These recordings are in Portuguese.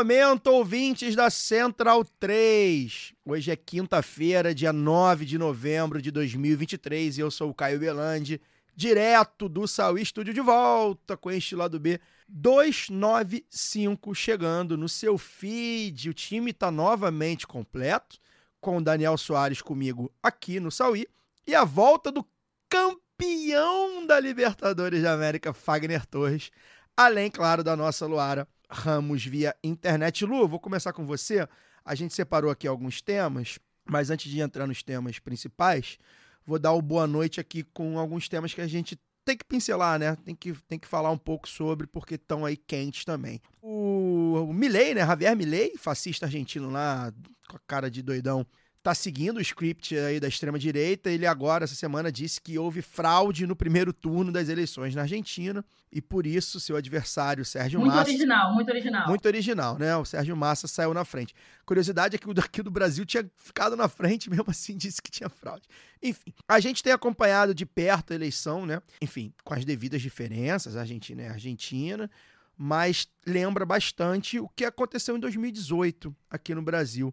Momento, ouvintes da Central 3. Hoje é quinta-feira, dia 9 de novembro de 2023 e eu sou o Caio Belandi, direto do Saúl Estúdio de volta com este lado B 295 chegando no seu feed. O time está novamente completo, com o Daniel Soares comigo aqui no Saúl e a volta do campeão da Libertadores da América, Fagner Torres, além, claro, da nossa Luara Ramos via internet. Lu, vou começar com você. A gente separou aqui alguns temas, mas antes de entrar nos temas principais, vou dar o boa noite aqui com alguns temas que a gente tem que pincelar, né? Tem que, tem que falar um pouco sobre, porque estão aí quentes também. O, o Milley, né? Javier Milley, fascista argentino lá, com a cara de doidão, tá seguindo o script aí da extrema-direita. Ele agora, essa semana, disse que houve fraude no primeiro turno das eleições na Argentina e por isso seu adversário, Sérgio Muito Massa... original, muito original. Muito original, né? O Sérgio Massa saiu na frente. Curiosidade é que o daqui do Brasil tinha ficado na frente, mesmo assim disse que tinha fraude. Enfim, a gente tem acompanhado de perto a eleição, né? Enfim, com as devidas diferenças, a Argentina é a Argentina, mas lembra bastante o que aconteceu em 2018 aqui no Brasil.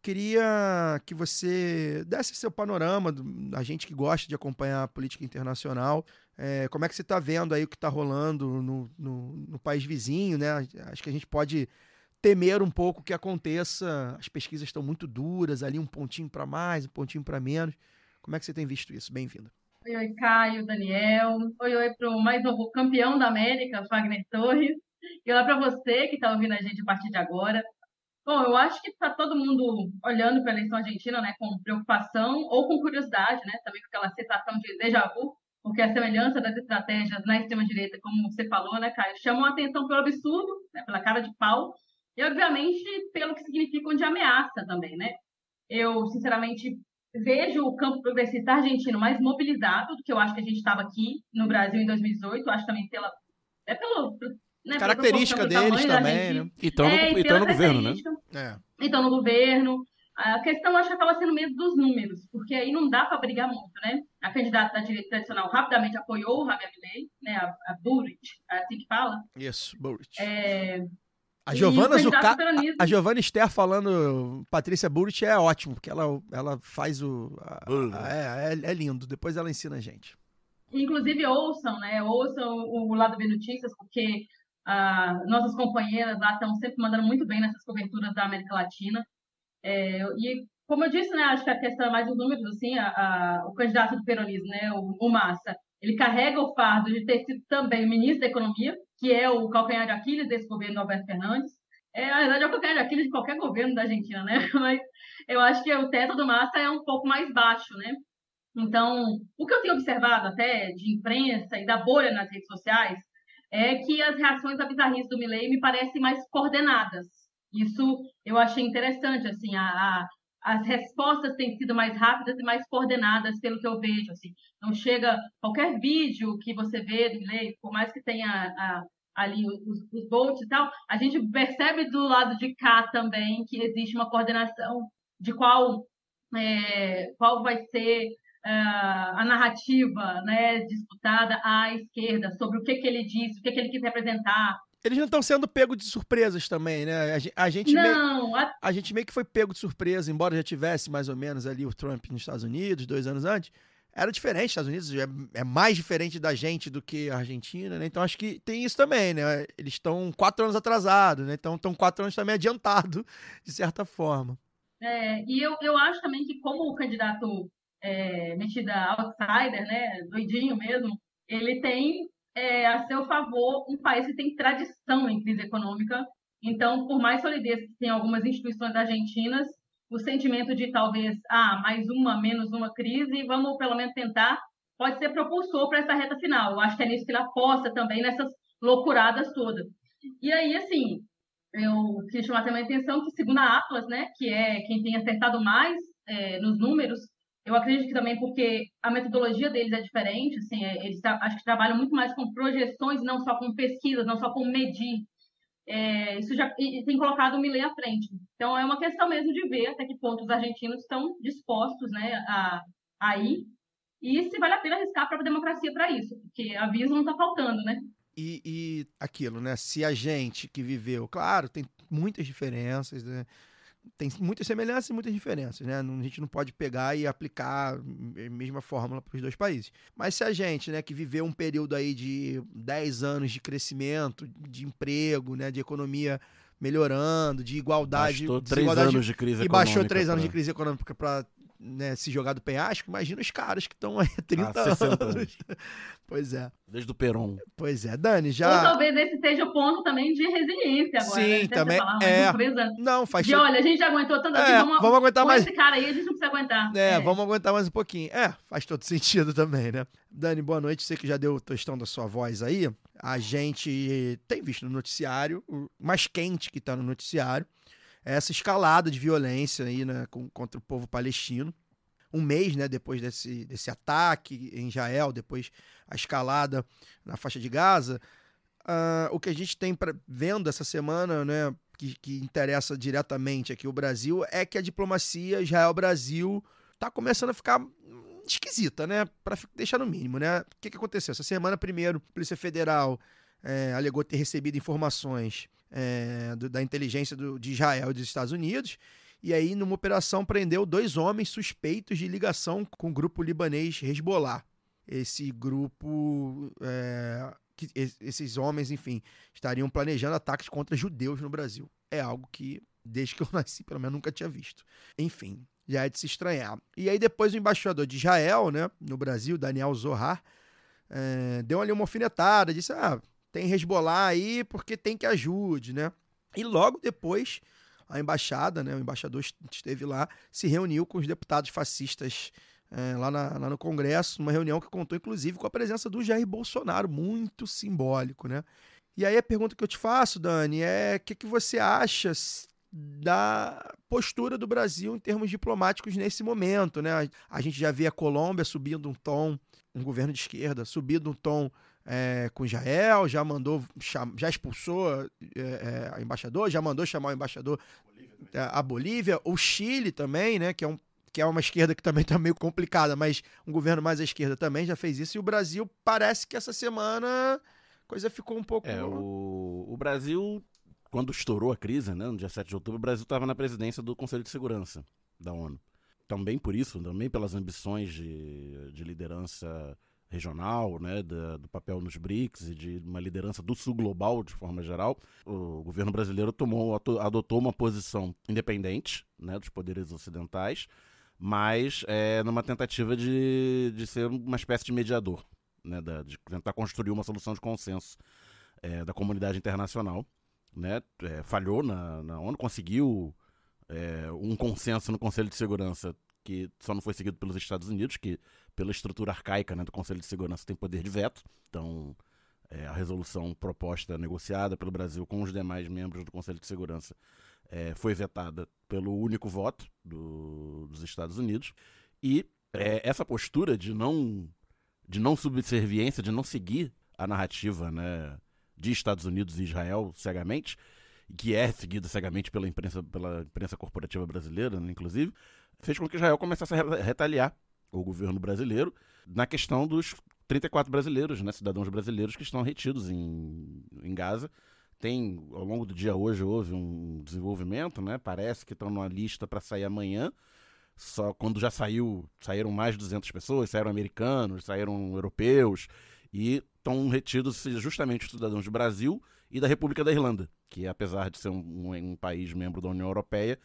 Queria que você desse seu panorama, a gente que gosta de acompanhar a política internacional, é, como é que você está vendo aí o que está rolando no, no, no país vizinho, né? Acho que a gente pode temer um pouco que aconteça. As pesquisas estão muito duras, ali um pontinho para mais, um pontinho para menos. Como é que você tem visto isso? Bem-vinda. Oi, oi, Caio, Daniel. Oi, oi, para o mais novo campeão da América, Fagner Torres. E olá para você que está ouvindo a gente a partir de agora. Bom, eu acho que está todo mundo olhando para a eleição argentina, né, com preocupação ou com curiosidade, né, também com aquela sensação de déjà vu, porque a semelhança das estratégias na extrema-direita, como você falou, né, Caio, chamam a atenção pelo absurdo, né, pela cara de pau, e, obviamente, pelo que significam de ameaça também, né? Eu, sinceramente, vejo o campo progressista argentino mais mobilizado do que eu acho que a gente estava aqui no Brasil em 2018. Eu acho também pela. É pelo. Né, Característica deles também, né? E estão É, no, e e pela no governo, né? É. Então, no governo. A questão, acho que acaba sendo mesmo dos números, porque aí não dá para brigar muito, né? A candidata da direita tradicional rapidamente apoiou o Javier Milei, né? A, a Burrit, assim que fala. Isso, Burrit. É, A Giovana o Zucca... A Giovana Esther falando Patrícia Burrit é ótimo, porque ela, ela faz o. a- a- é, é, é lindo. Depois ela ensina a gente. Inclusive, ouçam, né? Ouçam o Lado B Notícias, porque ah, nossas companheiras lá estão sempre mandando muito bem nessas coberturas da América Latina. É, e, como eu disse, né? Acho que a questão é mais os números, assim, a- a- o candidato do peronismo, né? O, o Massa, ele carrega o fardo de ter sido também ministro da Economia, que é o calcanhar de Aquiles desse governo do Alberto Fernandes. É, na verdade, é o calcanhar de Aquiles de qualquer governo da Argentina, né? Mas eu acho que o teto do Massa é um pouco mais baixo, né? Então, o que eu tenho observado até de imprensa e da bolha nas redes sociais é que as reações à bizarrice do Milley me parecem mais coordenadas. Isso eu achei interessante, assim, a, a- as respostas têm sido mais rápidas e mais coordenadas pelo que eu vejo, assim. Não chega qualquer vídeo que você vê do Milley, por mais que tenha a- ali os, os bolts e tal, a gente percebe do lado de cá também que existe uma coordenação de qual é, qual vai ser a narrativa né, disputada à esquerda sobre o que, que ele disse, o que, que ele quis representar. Eles não estão sendo pegos de surpresas também, né? A gen- A gente, meio, Não, a- a gente meio que foi pego de surpresa, embora já tivesse mais ou menos ali o Trump nos Estados Unidos, dois anos antes. Era diferente, os Estados Unidos é, é mais diferente da gente do que a Argentina, né? Então acho que tem isso também, né? Eles estão quatro anos atrasados, né? Então estão quatro anos também adiantado, de certa forma. é, e eu, eu acho também que como o candidato é, metido a outsider, né, doidinho mesmo, ele tem é, a seu favor um país que tem tradição em crise econômica. Então, por mais solidez que tem algumas instituições argentinas, o sentimento de talvez, ah, mais uma, menos uma crise, vamos pelo menos tentar, pode ser propulsor para essa reta final. Eu acho que é nisso que ele aposta também, nessas loucuradas todas. E aí, assim, eu queria chamar também a atenção que, segundo a Atlas, né, que é quem tem acertado mais é, nos números, eu acredito que também porque a metodologia deles é diferente, assim, é, eles acho que trabalham muito mais com projeções, não só com pesquisas, não só com medir. É, isso já tem colocado o Milley à frente. Então é uma questão mesmo de ver até que ponto os argentinos estão dispostos, né, a, a ir e se vale a pena arriscar a própria democracia para isso, porque aviso não está faltando, né? E, e aquilo, né? Se a gente que viveu, claro, tem muitas diferenças, né? Tem muitas semelhanças e muitas diferenças, né? A gente não pode pegar e aplicar a mesma fórmula para os dois países. Mas se a gente, né, que viveu um período aí de 10 anos de crescimento, de emprego, né, de economia melhorando, de igualdade, Bastou três anos de crise e baixou econômica três anos pra- de crise econômica para se jogar do penhasco, imagina os caras que estão aí há 30 Há 60 anos. anos. Pois é, Desde o Peron. pois é. Dani, já. talvez esse seja o ponto também de resiliência agora. Sim, né? Também, é. Não, faz todo- olha, a gente já aguentou tanto assim, É, vamos, vamos aguentar com mais. esse cara aí a gente não precisa aguentar. É, vamos aguentar mais um pouquinho. É, faz todo sentido também, né? Dani, boa noite. Você que já deu o tostão da sua voz aí. A gente tem visto no noticiário, o mais quente que tá no noticiário, é essa escalada de violência aí, né, contra o povo palestino. Um mês, né, depois desse, desse ataque em Israel, depois a escalada na faixa de Gaza. Ah, o que a gente tem pra, vendo essa semana, né, que, que interessa diretamente aqui o Brasil, é que a diplomacia Israel-Brasil tá começando a ficar esquisita, né? Para deixar no mínimo, né? O que, que aconteceu? Essa semana, primeiro, a Polícia Federal é, alegou ter recebido informações é, do- da inteligência do- de Israel e dos Estados Unidos. E aí, numa operação, prendeu dois homens suspeitos de ligação com o grupo libanês Hezbollah. Esse grupo. é, que- es- esses homens, enfim, estariam planejando ataques contra judeus no Brasil. É algo que, desde que eu nasci, pelo menos nunca tinha visto. Enfim, já é de se estranhar. E aí depois o embaixador de Israel, né, no Brasil, Daniel Zohar, eh, deu ali uma alfinetada, disse, ah, tem Hezbollah aí porque tem que ajude, né? E logo depois, a embaixada, né, o embaixador est- esteve lá, se reuniu com os deputados fascistas eh, lá, na- lá no Congresso, uma reunião que contou, inclusive, com a presença do Jair Bolsonaro, muito simbólico, né? E aí a pergunta que eu te faço, Dani, é o que, que você acha da postura do Brasil em termos diplomáticos nesse momento, né? A gente já vê a Colômbia subindo um tom, um governo de esquerda subindo um tom é, com Israel, já mandou, já expulsou é, é, a embaixador, já mandou chamar o embaixador é, a Bolívia, o Chile também, né? Que é um que é uma esquerda que também está meio complicada, mas um governo mais à esquerda também já fez isso. E o Brasil parece que essa semana a coisa ficou um pouco. É, o, o Brasil, quando estourou a crise, né, no dia 7 de outubro, o Brasil estava na presidência do Conselho de Segurança da ONU. Também por isso, também pelas ambições de, de liderança regional, né, da- do papel nos BRICS e de uma liderança do sul global de forma geral, o governo brasileiro tomou, adotou uma posição independente né, dos poderes ocidentais, mas é, numa tentativa de, de ser uma espécie de mediador, né, da- de tentar construir uma solução de consenso é, da comunidade internacional. Né, é, falhou na, na ONU, conseguiu é, um consenso no Conselho de Segurança que só não foi seguido pelos Estados Unidos, que pela estrutura arcaica né, do Conselho de Segurança tem poder de veto. Então, é, a resolução proposta, negociada pelo Brasil com os demais membros do Conselho de Segurança é, foi vetada pelo único voto do- dos Estados Unidos. E é, essa postura de não, de não subserviência, de não seguir a narrativa né, de Estados Unidos e Israel cegamente, que é seguida cegamente pela imprensa, pela imprensa corporativa brasileira, né, inclusive, fez com que Israel começasse a re- retaliar o governo brasileiro na questão dos 34 brasileiros, né, cidadãos brasileiros que estão retidos em, em Gaza. Tem, ao longo do dia hoje, houve um desenvolvimento, né? Parece que estão numa lista para sair amanhã. Só quando já saiu, saíram mais de 200 pessoas, saíram americanos, saíram europeus e estão retidos justamente os cidadãos do Brasil e da República da Irlanda, que apesar de ser um, um- um país membro da União Europeia,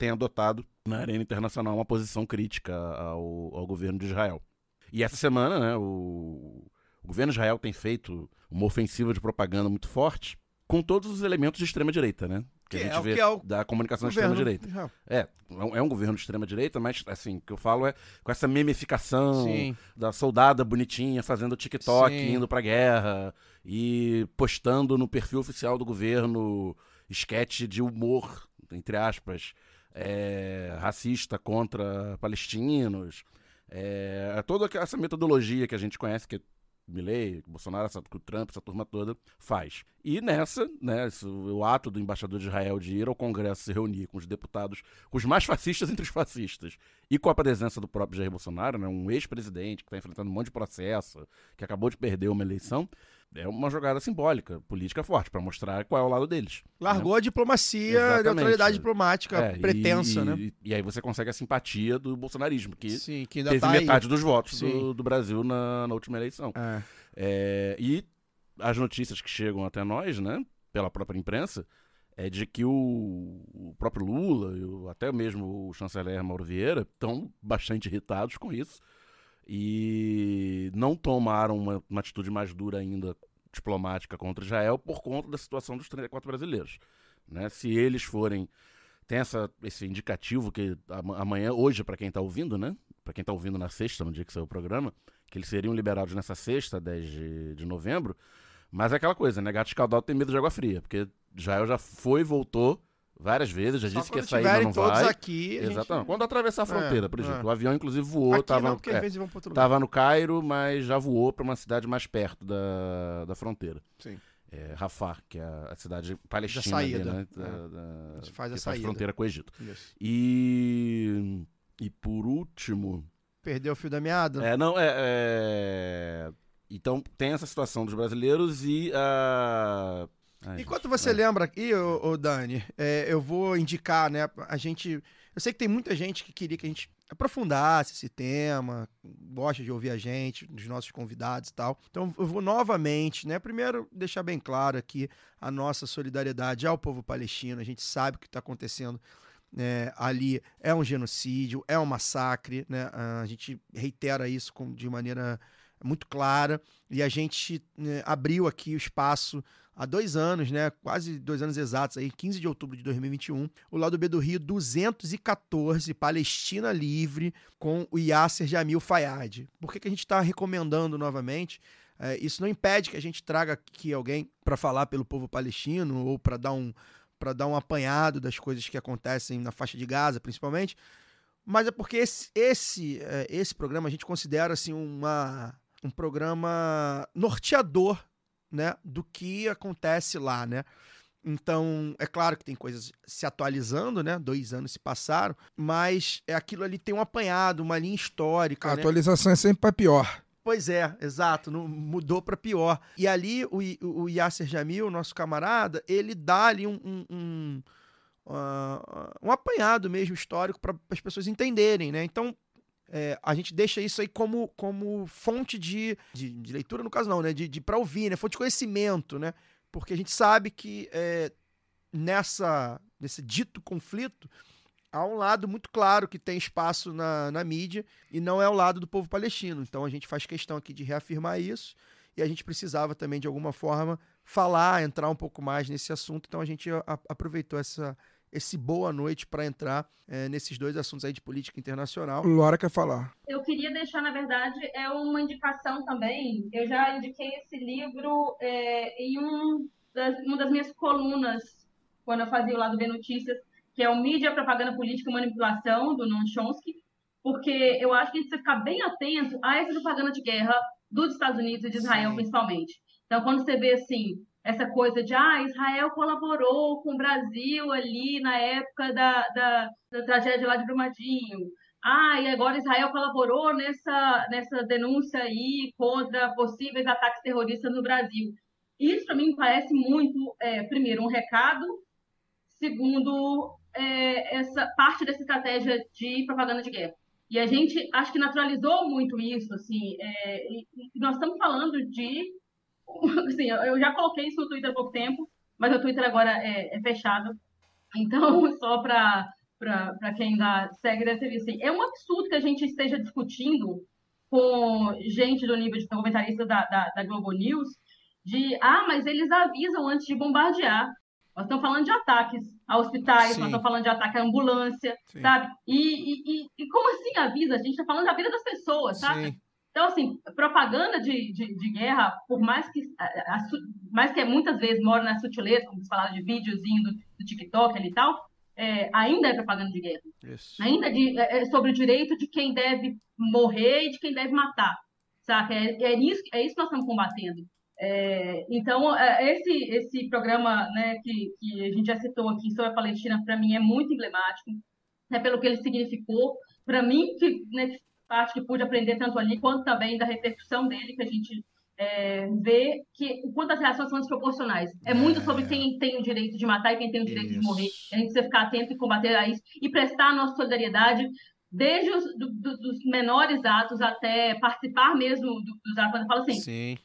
tem adotado na arena internacional uma posição crítica ao, ao governo de Israel. E essa semana, né, o, o governo de Israel tem feito uma ofensiva de propaganda muito forte com todos os elementos de extrema direita, né? que, Que a é gente o vê que é o da comunicação Governo extrema-direita. É, é um- é um governo de extrema-direita, mas, assim, o que eu falo é com essa memificação Sim. da soldada bonitinha fazendo TikTok, Sim. indo pra guerra e postando no perfil oficial do governo esquete de humor, entre aspas, é, racista contra palestinos. É, toda essa metodologia que a gente conhece, que Milley, Bolsonaro, essa, o Trump, essa turma toda faz. E nessa, né, o ato do embaixador de Israel de ir ao Congresso se reunir com os deputados, com os mais fascistas entre os fascistas, e com a presença do próprio Jair Bolsonaro, né, um ex-presidente que está enfrentando um monte de processo, que acabou de perder uma eleição, é uma jogada simbólica, política forte, para mostrar qual é o lado deles. Largou a diplomacia, a neutralidade diplomática É, pretensa, e, né? E, e aí você consegue a simpatia do bolsonarismo, que Sim, que teve tá aí. metade dos votos do, do Brasil na, na última eleição. É. É, e as notícias que chegam até nós, né, pela própria imprensa, é de que o, o próprio Lula e até mesmo o chanceler Mauro Vieira estão bastante irritados com isso e não tomaram uma, uma atitude mais dura ainda diplomática contra Israel por conta da situação dos 34 brasileiros. Né? Se eles forem tem essa, esse indicativo que ama- amanhã, hoje, para quem está ouvindo, né? Para quem está ouvindo na sexta, no dia que saiu o programa, que eles seriam liberados nessa sexta, 10 de, de novembro. Mas é aquela coisa, né? Gato escaldado tem medo de água fria, porque Israel já foi e voltou várias vezes, já Só disse que ia sair, mas não todos vai. aqui. a gente- Exatamente. Quando atravessar a fronteira, por É, exemplo. é. O avião, inclusive, voou, Aqui tava, não, porque é, tava no Cairo, mas já voou para uma cidade mais perto da, da fronteira. Sim. É, Rafah, que é a cidade palestina saída, ali, né? é. Da- da- A gente faz a que saída. fronteira com o Egito. Isso. E, e por último. Perdeu o fio da meada? É, não, é, é, Então tem essa situação dos brasileiros e a. Ai, Enquanto gente, você é. lembra aqui, ô, ô Dani, é, eu vou indicar, né? A gente. Eu sei que tem muita gente que queria que a gente aprofundasse esse tema, gosta de ouvir a gente, dos nossos convidados e tal. Então eu vou novamente, né? Primeiro, deixar bem claro aqui a nossa solidariedade ao povo palestino. A gente sabe o que está acontecendo né, ali é um genocídio, é um massacre, né? A gente reitera isso com- de maneira muito clara e a gente né, abriu aqui o espaço há dois anos, né? Quase dois anos exatos, aí, 15 de outubro de 2021, o lado B do Rio 214, Palestina Livre, com o Yasser Jamil Fayad. Por que, que a gente está recomendando novamente? É, isso não impede que a gente traga aqui alguém para falar pelo povo palestino ou para dar um para dar um apanhado das coisas que acontecem na faixa de Gaza, principalmente. Mas é porque esse, esse, é, esse programa a gente considera assim uma, um programa norteador né, do que acontece lá, né? Então, é claro que tem coisas se atualizando, né? Dois anos se passaram, mas é aquilo ali tem um apanhado, uma linha histórica. A né? atualização é sempre para pior. Pois é, exato, não, mudou para pior. E ali o, o Yasser Jamil, nosso camarada, ele dá ali um, um, um, ah, um apanhado mesmo histórico para as pessoas entenderem, né? Então é, a gente deixa isso aí como, como fonte de, de, de leitura, no caso não, né? De, de para ouvir, né? Fonte de conhecimento, né? Porque a gente sabe que é, nessa nesse dito conflito há um lado muito claro que tem espaço na, na mídia e não é o lado do povo palestino. Então a gente faz questão aqui de reafirmar isso e a gente precisava também de alguma forma falar, entrar um pouco mais nesse assunto. Então a gente a- aproveitou essa esse boa noite para entrar eh, nesses dois assuntos aí de política internacional. Laura quer falar. Eu queria deixar, na verdade, é uma indicação também. Eu já indiquei esse livro é, em um das, uma das minhas colunas, quando eu fazia o lado B Notícias, que é o Mídia, Propaganda Política e Manipulação, do Noam Chomsky, porque eu acho que a gente precisa ficar bem atento a essa propaganda de guerra dos Estados Unidos e de Israel, Sim. principalmente. Então, quando você vê, assim, essa coisa de, ah, Israel colaborou com o Brasil ali na época da, da, da tragédia lá de Brumadinho, ah, e agora Israel colaborou nessa, nessa denúncia aí contra possíveis ataques terroristas no Brasil. Isso, para mim, parece muito, é, primeiro, um recado, segundo, é, essa parte dessa estratégia de propaganda de guerra. E a gente, acho que naturalizou muito isso, assim, é, nós estamos falando de, assim, eu já coloquei isso no Twitter há pouco tempo, mas o Twitter agora é, é fechado, então, só para quem ainda segue, deve ter visto. Assim, é um absurdo que a gente esteja discutindo com gente do nível de comentarista da, da, da Globo News de, ah, mas eles avisam antes de bombardear. Nós estamos falando de ataques a hospitais, Sim. nós estamos falando de ataque à ambulância, Sim. sabe? E, e, e, e como assim avisa? A gente está falando da vida das pessoas, sabe? Então, assim, propaganda de, de, de guerra, por mais que, a- a mais que muitas vezes mora na sutileza, como vocês falaram de videozinho do, do TikTok ali e tal, é, ainda é propaganda de guerra. Isso. Ainda de- é, é sobre o direito de quem deve morrer e de quem deve matar, saca? É, é, isso, é isso que nós estamos combatendo. É, então, é, esse, esse programa né, que, que a gente já citou aqui sobre a Palestina, para mim, é muito emblemático, né, pelo que ele significou. Para mim, que né, parte que pude aprender tanto ali, quanto também da repercussão dele, que a gente é, vê que o quanto as reações são desproporcionais. É muito sobre quem tem o direito de matar e quem tem o direito de Isso. morrer. A gente precisa ficar atento e combater a isso e prestar a nossa solidariedade desde os do- do- dos menores atos até participar mesmo do- dos atos. Quando eu falo assim, Sim.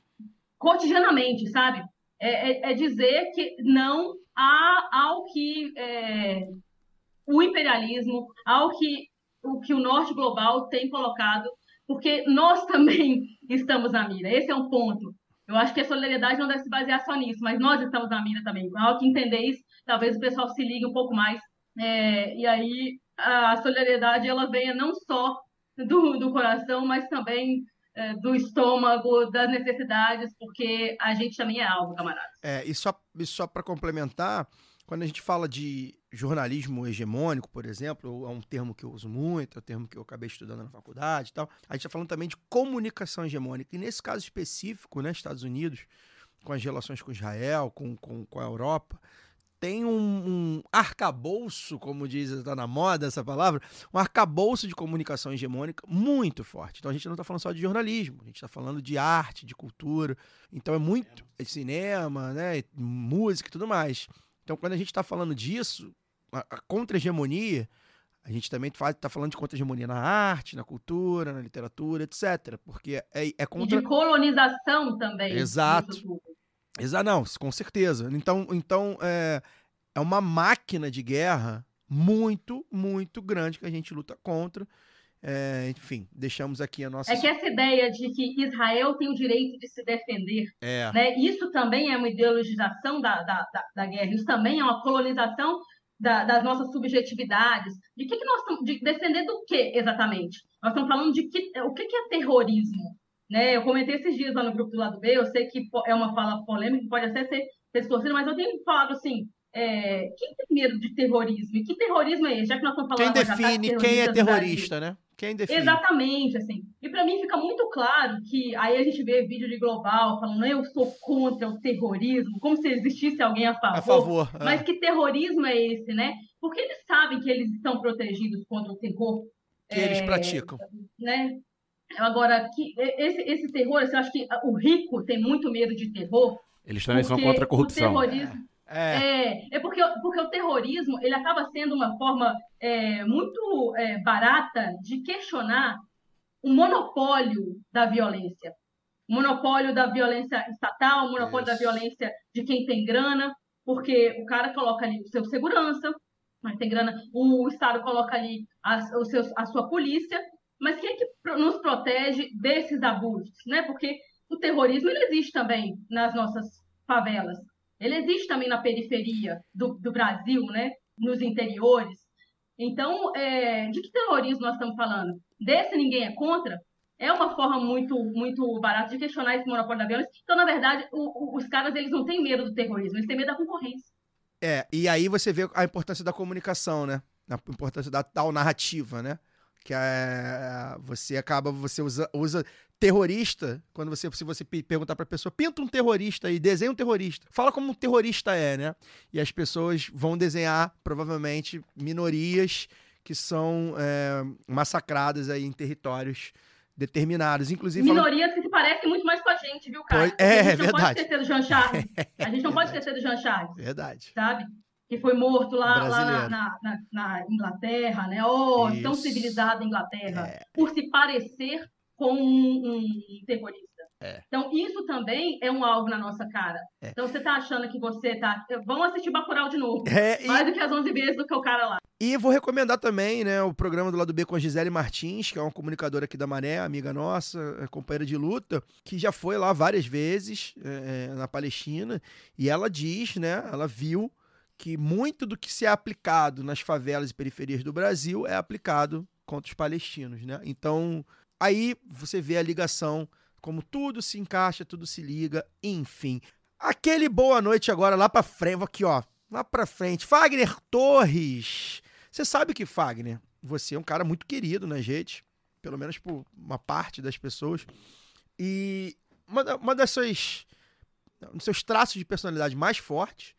cotidianamente, sabe? É, é- é dizer que não há ao que é, o imperialismo, ao que o que o norte global tem colocado, porque nós também estamos na mira. Esse é um ponto. Eu acho que a solidariedade não deve se basear só nisso, mas nós estamos na mira também. Ao que entender isso, talvez o pessoal se ligue um pouco mais. É, e aí a solidariedade ela venha não só do, do coração, mas também é, do estômago, das necessidades, porque a gente também é algo, camarada. É, e só, e só para complementar, quando a gente fala de jornalismo hegemônico, por exemplo, é um termo que eu uso muito, é um termo que eu acabei estudando na faculdade e tal, a gente está falando também de comunicação hegemônica. E nesse caso específico, né, Estados Unidos, com as relações com Israel, com, com, com a Europa, tem um, um arcabouço, como diz, está na moda essa palavra, um arcabouço de comunicação hegemônica muito forte. Então a gente não está falando só de jornalismo, a gente está falando de arte, de cultura. Então é muito é cinema, né, música e tudo mais. Então quando a gente está falando disso, a, contra-hegemonia, a gente também está falando de contra-hegemonia na arte, na cultura, na literatura, etc. Porque é, é E contra... de colonização também. Exato. Exato, não, com certeza. Então, então é, é uma máquina de guerra muito, muito grande que a gente luta contra. É, enfim, deixamos aqui a nossa. É que essa ideia de que Israel tem o direito de se defender, É, né? Isso também é uma ideologização da, da, da, da guerra, isso também é uma colonização da- das nossas subjetividades. De que, que nós estamos. De defender do que exatamente? Nós estamos falando de que, o que, que é terrorismo. Né? Eu comentei esses dias lá no grupo do lado B, eu sei que é uma fala polêmica, pode até ser distorcida, mas eu tenho falado assim. é, quem tem medo de terrorismo? E que terrorismo é esse? Já que nós estamos falando quem ataques define quem é terrorista, né? Quem define? Exatamente, assim. E para mim fica muito claro que aí a gente vê vídeo de global falando eu sou contra o terrorismo, como se existisse alguém a favor. A favor. é. Mas que terrorismo é esse, né? Porque eles sabem que eles estão protegidos contra o terror, que eles é, praticam. né? Agora, que esse, esse terror, assim, eu acho que o rico tem muito medo de terror. Eles também são contra a corrupção. O terrorismo, É, é, é porque, porque o terrorismo ele acaba sendo uma forma é, muito é, barata de questionar o monopólio da violência. O monopólio da violência estatal, o monopólio da Isso. violência de quem tem grana, porque o cara coloca ali o seu segurança, mas tem grana, o Estado coloca ali a, os seus, a sua polícia, mas quem é que nos protege desses abusos? Né? Porque o terrorismo ele existe também nas nossas favelas. Ele existe também na periferia do, do Brasil, né? nos interiores. Então, é, de que terrorismo nós estamos falando? Desse ninguém é contra? É uma forma muito muito barata de questionar esse monopólio da violência. Então, na verdade, o- o- os caras eles não têm medo do terrorismo, eles têm medo da concorrência. é, e aí você vê a importância da comunicação, né? A importância da tal narrativa, né? Que é, você acaba, você usa, usa terrorista, quando você, se você pe- perguntar pra pessoa, pinta um terrorista aí, desenha um terrorista. Fala como um terrorista é, né? E as pessoas vão desenhar, provavelmente, minorias que são é, massacradas aí em territórios determinados. Inclusive, falando- Minorias que se parecem muito mais com a gente, viu, cara? Pois- é, a gente é não verdade. pode esquecer do Jean Charles. A gente não pode esquecer do Jean Charles. Verdade. sabe? Que foi morto lá, lá na, na, na- Inglaterra, né? Oh, tão Isso. civilizada Inglaterra, É. por se parecer com um, um terrorista. É. Então, isso também é um alvo na nossa cara. É. Então, você tá achando que você tá... Vamos assistir Bacurau de novo. É, e- Mais do que as 11 vezes do que o cara lá. E vou recomendar também, né, o programa do lado B com a Gisele Martins, que é uma comunicadora aqui da Maré, amiga nossa, é, companheira de luta, que já foi lá várias vezes é, é, na Palestina, e ela diz, né, ela viu que muito do que se é aplicado nas favelas e periferias do Brasil é aplicado contra os palestinos, né? Então, aí você vê a ligação, como tudo se encaixa, tudo se liga, enfim. Aquele boa noite agora lá pra frente, aqui ó, lá pra frente. Fagner Torres. Você sabe que Fagner, você é um cara muito querido na gente, pelo menos por uma parte das pessoas. E uma, uma das suas dos seus traços de personalidade mais fortes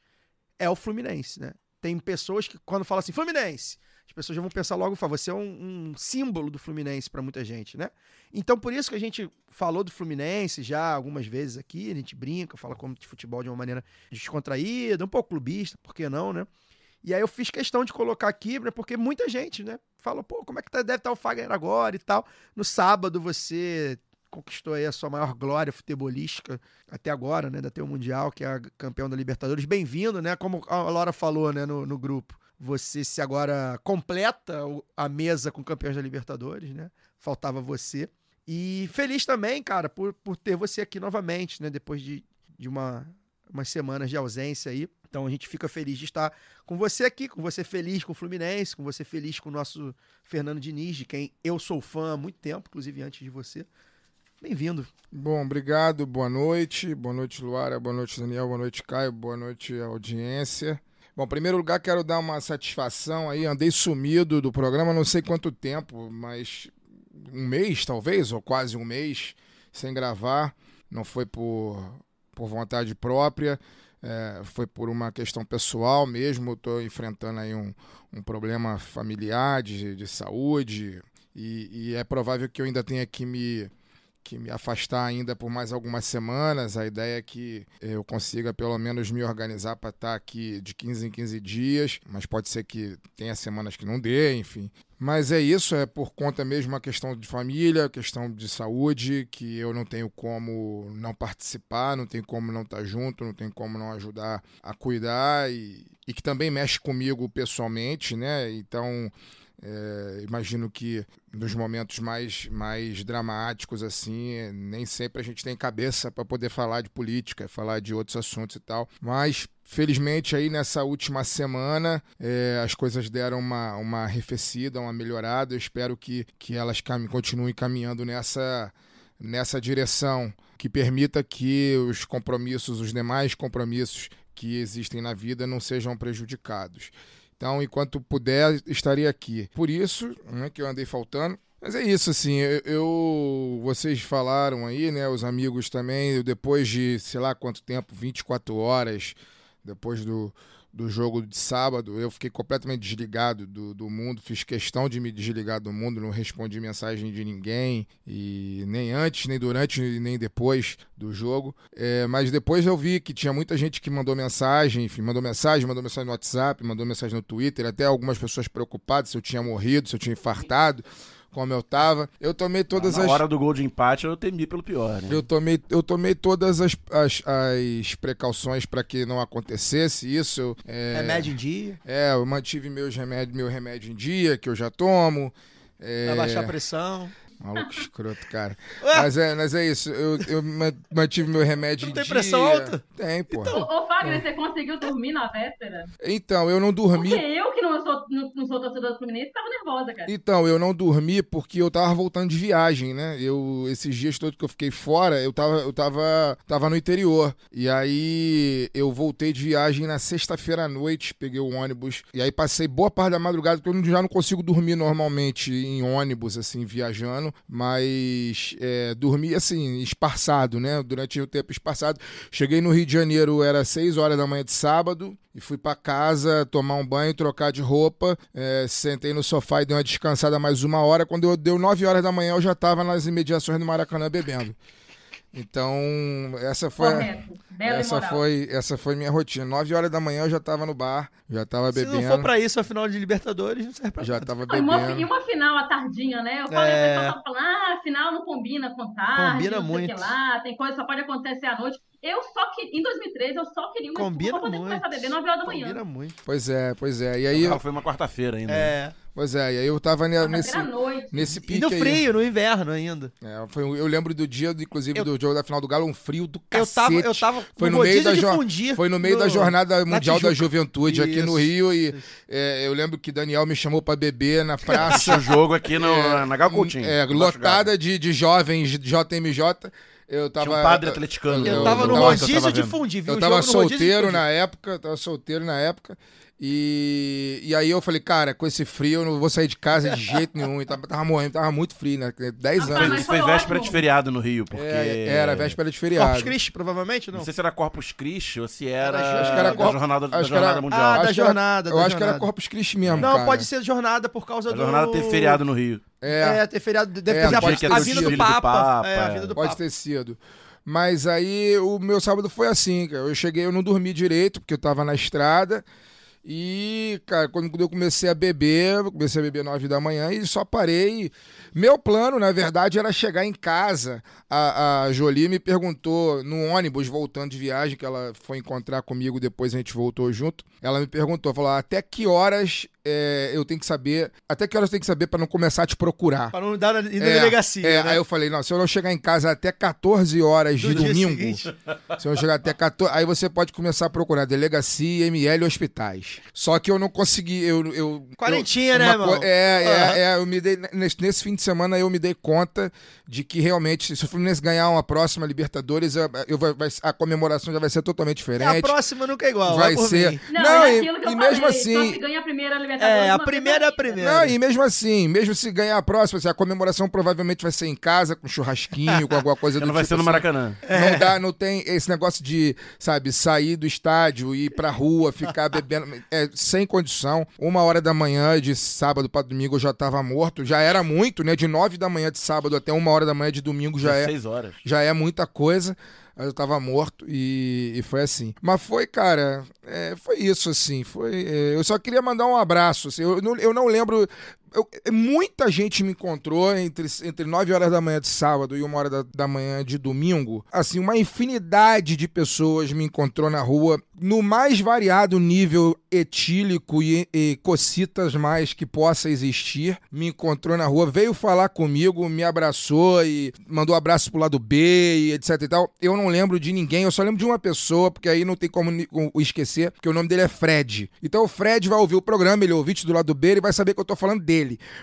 é o Fluminense, né? Tem pessoas que, quando falam assim, Fluminense, as pessoas já vão pensar logo, você é um, um símbolo do Fluminense pra muita gente, né? Então, por isso que a gente falou do Fluminense já algumas vezes aqui, a gente brinca, fala como de futebol de uma maneira descontraída, um pouco clubista, por que não, né? E aí eu fiz questão de colocar aqui, né? Porque muita gente, né? Fala, pô, como é que tá- deve estar o Fagner agora e tal. No sábado você conquistou aí a sua maior glória futebolística até agora, né? Da ter o Mundial, que é campeão da Libertadores. Bem-vindo, né? Como a Laura falou, né, no, no grupo. Você se agora completa a mesa com campeões da Libertadores, né? Faltava você. E feliz também, cara, por, por ter você aqui novamente, né? Depois de, de uma, umas semanas de ausência aí. Então a gente fica feliz de estar com você aqui, com você feliz com o Fluminense, com você feliz com o nosso Fernando Diniz, de quem eu sou fã há muito tempo, inclusive antes de você. Bem-vindo. Bom, obrigado, boa noite. Boa noite, Luara. Boa noite, Daniel. Boa noite, Caio. Boa noite, audiência. Bom, em primeiro lugar, quero dar uma satisfação aí. Andei sumido do programa, não sei quanto tempo, mas um mês, talvez, ou quase um mês, sem gravar. Não foi por, por vontade própria, é, foi por uma questão pessoal mesmo. Estou enfrentando aí um, um problema familiar de, de saúde e, e é provável que eu ainda tenha que me que me afastar ainda por mais algumas semanas. A ideia é que eu consiga pelo menos me organizar para estar aqui de 15 em 15 dias, mas pode ser que tenha semanas que não dê, enfim. Mas é isso, é por conta mesmo uma questão de família, questão de saúde, que eu não tenho como não participar, não tenho como não estar junto, não tenho como não ajudar a cuidar e, e que também mexe comigo pessoalmente, né? Então, é, imagino que nos momentos mais, mais dramáticos, assim, nem sempre a gente tem cabeça para poder falar de política, falar de outros assuntos e tal. Mas, felizmente, aí nessa última semana, é, as coisas deram uma, uma arrefecida, uma melhorada. Eu espero que, que elas cam continuem caminhando nessa, nessa direção, que permita que os compromissos, os demais compromissos que existem na vida não sejam prejudicados. Então, enquanto puder, estaria aqui. Por isso, né, que eu andei faltando. Mas é isso, assim, eu, eu- Vocês falaram aí, né? Os amigos também, depois de, sei lá quanto tempo, 24 horas, depois do, do jogo de sábado, eu fiquei completamente desligado do, do mundo, fiz questão de me desligar do mundo, não respondi mensagem de ninguém, e nem antes, nem durante, nem depois do jogo. É, mas depois eu vi que tinha muita gente que mandou mensagem, enfim, mandou mensagem, mandou mensagem no WhatsApp, mandou mensagem no Twitter, até algumas pessoas preocupadas se eu tinha morrido, se eu tinha infartado, como eu tava. Eu tomei todas Na as. hora do gol de empate, eu temi pelo pior, né? Eu tomei, eu tomei todas as, as, as precauções para que não acontecesse isso. Eu, é, Remédio em dia, É, eu mantive meus remédios, meu remédio em dia, que eu já tomo. É, pra baixar a pressão. Maluco escroto, cara. Ué? Mas é, mas é isso. Eu, eu ma- mantive meu remédio Não em tem dia. pressão alta? Tem, pô. Ô, Então, ô Fagner, você conseguiu dormir na véspera? eu não dormi. Porque eu, que não sou, não, não sou torcedor do Fluminense, tava nervosa, cara. Então, eu não dormi porque eu tava voltando de viagem, né? Eu, esses dias todos que eu fiquei fora, eu tava, eu tava, tava no interior. E aí eu voltei de viagem na sexta-feira à noite, peguei o ônibus. E aí passei boa parte da madrugada, porque eu já não consigo dormir normalmente em ônibus, assim, viajando. Mas é, dormi, assim, esparçado, né? Durante o tempo esparçado. Cheguei no Rio de Janeiro, era 6 horas da manhã de sábado. E fui pra casa tomar um banho, trocar de roupa. é, sentei no sofá e dei uma descansada mais uma hora. Quando eu deu 9 horas da manhã, eu já tava nas imediações do Maracanã bebendo. Então, essa foi. Correto. Bela Essa foi, essa foi minha rotina. 9 horas da manhã eu já tava no bar, já tava Se bebendo. não for pra isso, a final de Libertadores não serve pra Já nada. tava Não, e uma, bebendo. e uma final à tardinha, né? Eu falei, É. o pessoal tava falando, ah, final não combina com tarde, Combina não sei o muito. que lá, tem coisa que só pode acontecer à noite. Eu só que em 2013 eu só queria uma Combina desculpa pra poder muito. começar a beber 9 horas da manhã. Combina muito. Pois é, pois é. E aí, Ah, foi uma quarta-feira ainda. né? É. pois é, e aí eu tava ne- nesse, Quarta-feira à noite. nesse E pique no aí. frio, no inverno ainda. É, foi, um- eu lembro do dia, inclusive, Eu- do jogo da final do Galo, um frio do Eu cacete. tava, eu tava Foi no meio rodízio da de jo- fundir Foi no meio da jornada mundial da Tijuca. juventude aqui no Isso, Rio e é, eu lembro que Daniel me chamou pra beber na praça. O jogo aqui no, na Gal Coutinho. É, Galo. lotada de, de jovens de JMJ. Eu tava. Tinha um padre atleticano. Eu Eu- tava eu no tava- rodízio eu tava de fundir, viu? Eu tava no rodízio solteiro na época, eu tava solteiro na época. E, e aí eu falei, cara, com esse frio eu não vou sair de casa de jeito nenhum. E tava, tava morrendo, tava muito frio, né? 10 Ah, anos. mas Isso foi foi véspera de feriado no Rio, porque... É, era véspera de feriado. Corpus Christi, provavelmente, não? Não sei se era Corpus Christi ou se era, Acho que era da Corpus- jornada, da jornada era- mundial. Ah, Acho da era- jornada, Eu da acho que era jornada. Corpus Christi mesmo, Não, cara. pode ser jornada por causa A do... jornada teve feriado no Rio. É, É, ter feriado, deve É, ter pode a, ter a sido vinda filho do do Papa. Papa, É, a é. vinda do Pode Papa. ter sido. Mas aí o meu sábado foi assim, cara. Eu cheguei, eu não dormi direito, porque eu tava na estrada. E, cara, quando eu comecei a beber, comecei a beber 9 da manhã e só parei. Meu plano, na verdade, era chegar em casa. A, a Jolie me perguntou no ônibus, voltando de viagem, que ela foi encontrar comigo, depois a gente voltou junto. Ela me perguntou, falou: até que horas é, eu tenho que saber. Até que horas eu tenho que saber pra não começar a te procurar? Pra não dar na, ir na É, delegacia, é, né? Aí eu falei, não, se eu não chegar em casa até 14 horas de Do dia domingo, seguinte. se eu não chegar até 14, aí você pode começar a procurar delegacia, ML hospitais. Só que eu não consegui, eu... eu Quarentinha, eu, né, uma irmão? co- É, é, é, eu me dei, nesse, nesse fim de semana eu me dei conta de que realmente, se o Fluminense ganhar uma próxima Libertadores, eu, eu vai- vai- a comemoração já vai ser totalmente a diferente. próxima nunca é igual, vai vai ser... mim. Não, Não, é e- aquilo que eu e falei. mesmo assim- Só se ganha a primeira Libertadores. É, a primeira é a primeira. Não, e mesmo assim, mesmo se ganhar a próxima, assim, a comemoração provavelmente vai ser em casa, com churrasquinho, com alguma coisa do Não vai tipo ser no assim. Maracanã. Não dá, não tem esse negócio de, sabe, sair do estádio, ir pra rua, ficar bebendo. É, sem condição. Uma hora da manhã de sábado pra domingo eu já tava morto. Já era muito, né? De nove da manhã de sábado até uma hora da manhã de domingo já é, 16 horas. já é muita coisa. Eu tava morto e, e foi assim. Mas foi, cara, é, foi isso, assim. Foi, é, eu só queria mandar um abraço. assim, eu, não, eu não lembro. Eu- muita gente me encontrou entre, entre 9 horas da manhã de sábado e uma hora da, da manhã de domingo. Assim, uma infinidade de pessoas me encontrou na rua, no mais variado nível etílico e, e cocitas mais que possa existir. Me encontrou na rua, veio falar comigo, me abraçou e mandou abraço pro lado B e etc e tal. Eu não lembro de ninguém, eu só lembro de uma pessoa, porque aí não tem como esquecer, porque o nome dele é Fred. Então o Fred vai ouvir o programa, ele é ouvinte do lado B, ele vai saber que eu tô falando dele.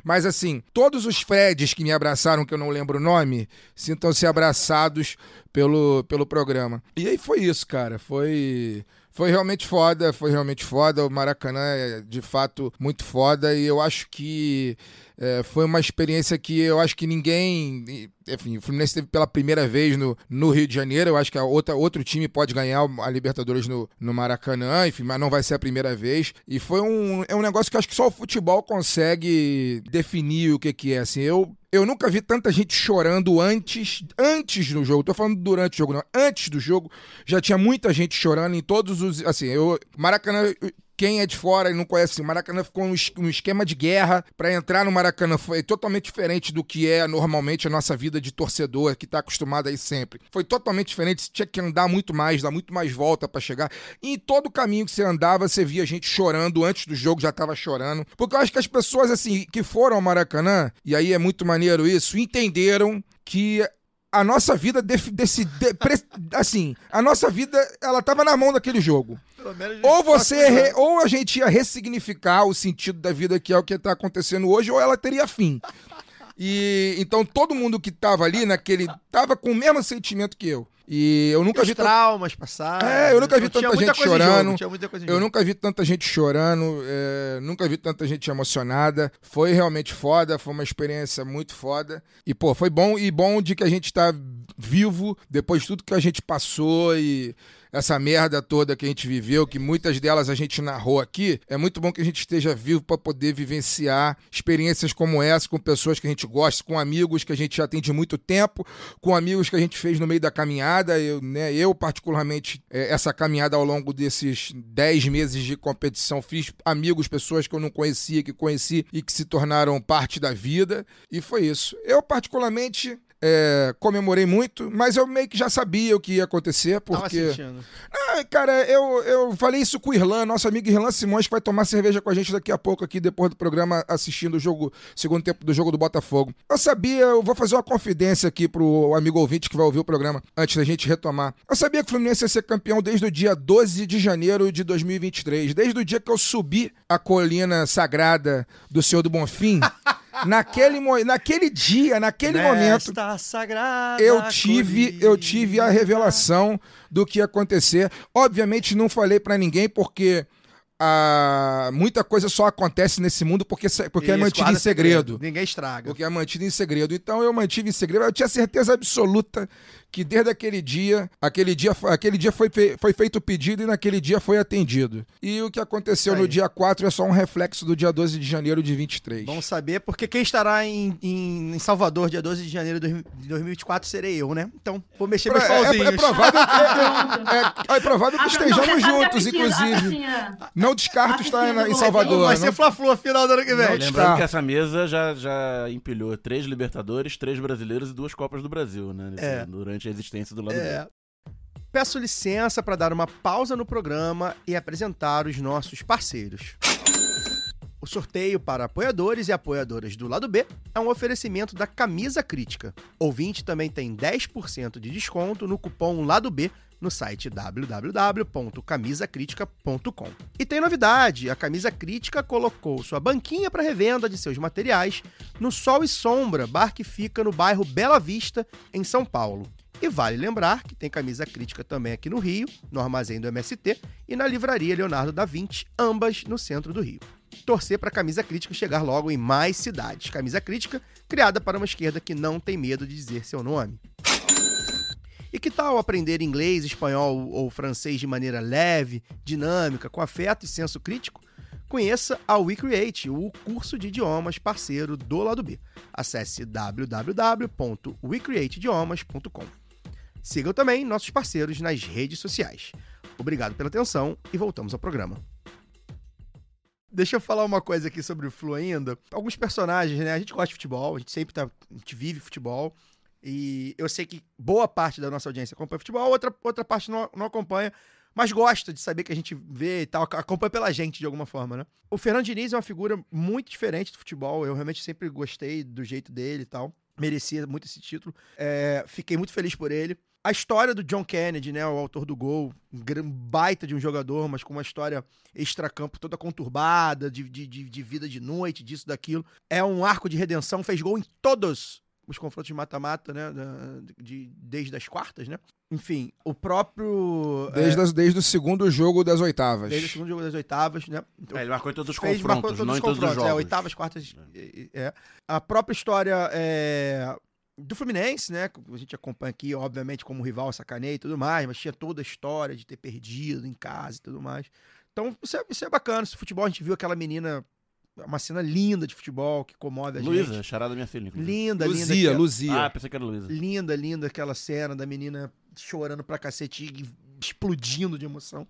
Mas assim, todos os Freds que me abraçaram, que eu não lembro o nome, sintam-se abraçados pelo, pelo programa. E aí foi isso, cara. Foi. Foi realmente foda, foi realmente foda. O Maracanã é de fato muito foda e eu acho que é, foi uma experiência que eu acho que ninguém. Enfim, o Fluminense teve pela primeira vez no, no Rio de Janeiro. Eu acho que a outra, outro time pode ganhar a Libertadores no, no Maracanã, enfim, mas não vai ser a primeira vez. E foi um, é um negócio que acho que só o futebol consegue definir o que, que é. Assim, eu, eu nunca vi tanta gente chorando antes, antes do jogo. Tô falando durante o jogo, não. Antes do jogo, já tinha muita gente chorando em todos os. Assim, eu. Maracanã. Quem é de fora e não conhece, o Maracanã ficou um es- um esquema de guerra para entrar no Maracanã. Foi totalmente diferente do que é normalmente a nossa vida de torcedor, que tá acostumado aí sempre. Foi totalmente diferente, tinha que andar muito mais, dar muito mais volta para chegar. E em todo o caminho que você andava, você via gente chorando, antes do jogo já tava chorando. Porque eu acho que as pessoas, assim, que foram ao Maracanã, e aí é muito maneiro isso, entenderam que a nossa vida def- desse, de- pre- assim, a nossa vida ela tava na mão daquele jogo. Ou você né? re- ou a gente ia ressignificar o sentido da vida que é o que tá acontecendo hoje, ou ela teria fim. E então todo mundo que tava ali naquele tava com o mesmo sentimento que eu. E eu nunca Os vi traumas passados. É, eu nunca vi tanta gente chorando. Eu nunca vi tanta gente chorando, é, nunca vi tanta gente emocionada. Foi realmente foda, foi uma experiência muito foda. E, pô, foi bom e bom de que a gente tá vivo depois de tudo que a gente passou e essa merda toda que a gente viveu, que muitas delas a gente narrou aqui. É muito bom que a gente esteja vivo para poder vivenciar experiências como essa com pessoas que a gente gosta, com amigos que a gente já tem de muito tempo, com amigos que a gente fez no meio da caminhada. Eu, né, eu particularmente, é, essa caminhada ao longo desses 10 meses de competição, fiz amigos, pessoas que eu não conhecia, que conheci e que se tornaram parte da vida. E foi isso. Eu, particularmente, É, comemorei muito, mas eu meio que já sabia o que ia acontecer, porque. Ah, cara, eu, eu falei isso com o Irlan, nosso amigo Irlan Simões, que vai tomar cerveja com a gente daqui a pouco aqui, depois do programa, assistindo o jogo, segundo tempo do jogo do Botafogo. Eu sabia, eu vou fazer uma confidência aqui pro amigo ouvinte que vai ouvir o programa antes da gente retomar. Eu sabia que o Fluminense ia ser campeão desde o dia 12 de janeiro de 2023, desde o dia que eu subi a colina sagrada do Senhor do Bonfim. naquele, naquele dia, naquele momento, Nesta sagrada eu tive, eu tive a revelação do que ia acontecer. Obviamente não falei pra ninguém porque ah, muita coisa só acontece nesse mundo porque, porque é Isso, mantido em guarda segredo. Ninguém estraga. Porque é mantido em segredo. Então eu mantive em segredo. Eu tinha certeza absoluta que desde aquele dia, aquele dia, aquele dia foi, fe- foi feito o pedido e naquele dia foi atendido. E o que aconteceu Aí. no dia 4 é só um reflexo do dia 12 de janeiro de 23. Bom saber, porque quem estará em, em, em Salvador dia 12 de janeiro de dois- de 2024 serei eu, né? Então, vou mexer meus é, é- pauzinhos. é provável, Pronto. é, é provável que estejamos não, você sabe que juntos, bichinha- a inclusive. Não descarto estar em o Salvador. Vai não- ser Fla-Flu a final do ano que vem. Não, Lembrando que essa mesa já, já empilhou três Libertadores, três brasileiros e duas Copas do Brasil, né? nesse- É. Durante a existência do lado É. Peço licença para dar uma pausa no programa e apresentar os nossos parceiros. O sorteio para apoiadores e apoiadoras do lado B é um oferecimento da Camisa Crítica. Ouvinte também tem 10% de desconto no cupom Lado B no site www.camisacritica.com. E tem novidade, a Camisa Crítica colocou sua banquinha para revenda de seus materiais no Sol e Sombra, bar que fica no bairro Bela Vista, em São Paulo. E vale lembrar que tem camisa crítica também aqui no Rio, no armazém do MST e na livraria Leonardo da Vinci, ambas no centro do Rio. Torcer para a camisa crítica chegar logo em mais cidades. Camisa crítica criada para uma esquerda que não tem medo de dizer seu nome. E que tal aprender inglês, espanhol ou francês de maneira leve, dinâmica, com afeto e senso crítico? Conheça a WeCreate, o curso de idiomas parceiro do lado B. Acesse www.wecreateidiomas.com. Sigam também nossos parceiros nas redes sociais. Obrigado pela atenção e voltamos ao programa. Deixa eu falar uma coisa aqui sobre o Flu ainda. Alguns personagens, né? A gente gosta de futebol, a gente sempre tá. A gente vive futebol. E eu sei que boa parte da nossa audiência acompanha futebol, outra, outra parte não, não acompanha, mas gosta de saber que a gente vê e tal, acompanha pela gente de alguma forma, né? O Fernando Diniz é uma figura muito diferente do futebol. Eu realmente sempre gostei do jeito dele e tal. Merecia muito esse título. É, fiquei muito feliz por ele. A história do John Kennedy, né, o autor do gol, um gran- baita de um jogador, mas com uma história extracampo toda conturbada, de, de, de, de vida de noite, disso, daquilo. É um arco de redenção, fez gol em todos os confrontos de mata-mata, né, de, desde as quartas, né. Enfim, o próprio... Desde, é, as- desde o segundo jogo das oitavas. desde o segundo jogo das oitavas, né. Então, É, ele marcou em todos os fez, confrontos, todos não os em todos os confrontos, jogos. É, oitavas, quartas. é, é. A própria história é, do Fluminense, né? que A gente acompanha aqui, obviamente, como rival, sacaneia e tudo mais, mas tinha toda a história de ter perdido em casa e tudo mais. Então, isso é, isso é bacana. Esse futebol, a gente viu aquela menina, uma cena linda de futebol que comove a Luísa, gente. charada minha filha. inclusive. Linda, linda. Luzia, aquela- Luzia. Ah, pensei que era Luísa. Linda, linda aquela cena da menina chorando pra cacete e explodindo de emoção.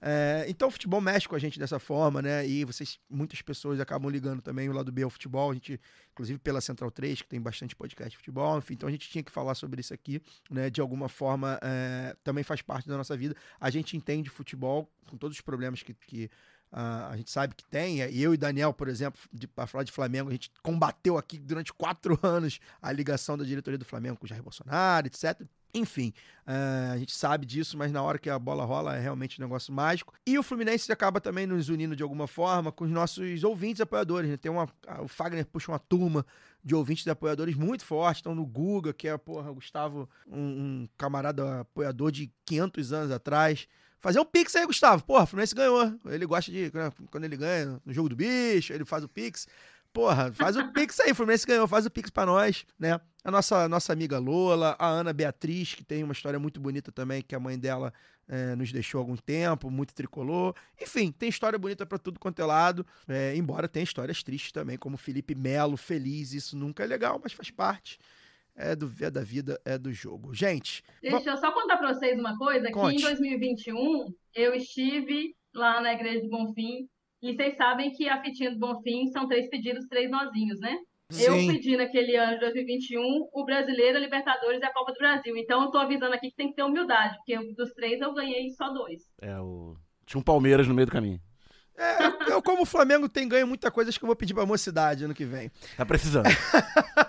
É, então o futebol mexe com a gente dessa forma, né? E vocês, muitas pessoas acabam ligando também o lado B ao futebol. A gente, inclusive pela Central 3, que tem bastante podcast de futebol, enfim, então a gente tinha que falar sobre isso aqui, né? De alguma forma, é, também faz parte da nossa vida. A gente entende futebol com todos os problemas que, que ah, a gente sabe que tem. Eu e Daniel, por exemplo, para falar de Flamengo, a gente combateu aqui durante quatro anos a ligação da diretoria do Flamengo com o Jair Bolsonaro, etc. Enfim, eh, a gente sabe disso, mas na hora que a bola rola é realmente um negócio mágico. E o Fluminense acaba também nos unindo de alguma forma com os nossos ouvintes apoiadores. Né? Tem uma, o Fagner puxa uma turma de ouvintes apoiadores muito forte. Estão no Guga, que é, porra, Gustavo, um, um camarada apoiador de 500 anos atrás. Fazer um pix aí, Gustavo. Porra, o Fluminense ganhou. Ele gosta de. né, Quando ele ganha no jogo do bicho, ele faz o pix. Porra, faz o pix aí. O Fluminense ganhou, faz o pix pra nós, né? A nossa, nossa amiga Lola, a Ana Beatriz, que tem uma história muito bonita também, que a mãe dela eh, nos deixou há algum tempo, muito tricolor. Enfim, tem história bonita pra tudo quanto é lado. eh, embora tenha histórias tristes também, como Felipe Melo, feliz. Isso nunca é legal, mas faz parte. É, do, é da vida, é do jogo. Gente, Deixa eu só contar para vocês uma coisa, que Conte. em 2021 eu estive lá na igreja do Bonfim e vocês sabem que a fitinha do Bonfim são três pedidos, três nozinhos, né? Eu Sim. pedi naquele ano de 2021 o brasileiro, a Libertadores e a Copa do Brasil. Então eu tô avisando aqui que tem que ter humildade, porque eu- dos três eu ganhei só dois. É, o... Tinha um Palmeiras no meio do caminho. É, eu, como o Flamengo tem ganho muita coisa, acho que eu vou pedir pra mocidade ano que vem. Tá precisando.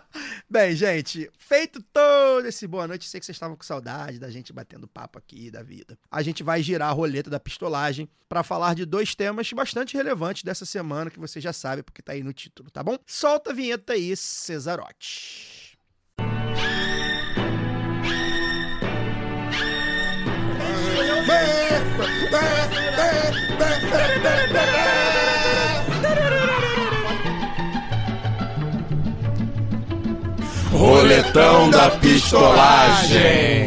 Bem, gente, feito todo esse boa noite, sei que vocês estavam com saudade da gente batendo papo aqui da vida. A gente vai girar a roleta da pistolagem pra falar de dois temas bastante relevantes dessa semana, que você já sabe, porque tá aí no título, tá bom? Solta a vinheta aí, Cesarote. Roletão da pistolagem.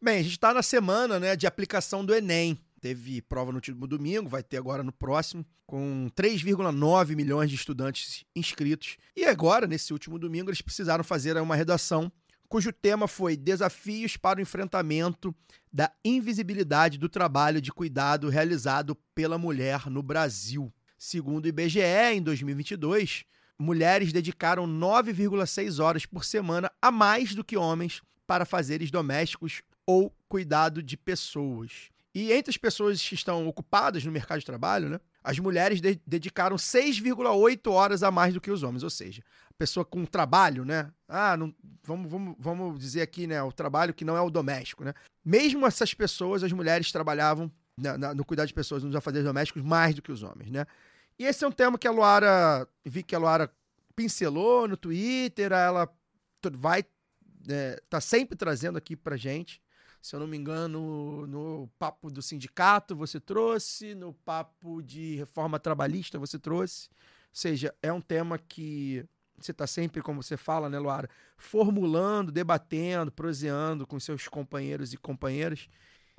Bem, a gente tá na semana, né, de aplicação do Enem. Teve prova no último domingo, vai ter agora no próximo, com 3,9 milhões de estudantes inscritos. E agora, nesse último domingo, eles precisaram fazer uma redação cujo tema foi Desafios para o enfrentamento da invisibilidade do trabalho de cuidado realizado pela mulher no Brasil. Segundo o IBGE, em 2022, mulheres dedicaram 9,6 horas por semana a mais do que homens para fazeres domésticos ou cuidado de pessoas. E entre as pessoas que estão ocupadas no mercado de trabalho, né, as mulheres de- dedicaram 6,8 horas a mais do que os homens, ou seja, a pessoa com trabalho, né? Ah, não, vamos, vamos, vamos dizer aqui, né, o trabalho que não é o doméstico, né? Mesmo essas pessoas, as mulheres trabalhavam no cuidado de pessoas, nos afazeres domésticos, mais do que os homens, né? E esse é um tema que a Luara, vi que a Luara pincelou no Twitter, ela vai é, tá sempre trazendo aqui pra gente. Se eu não me engano, no papo do sindicato você trouxe, no papo de reforma trabalhista você trouxe. Ou seja, é um tema que você está sempre, como você fala, né, Luara, formulando, debatendo, proseando com seus companheiros e companheiras.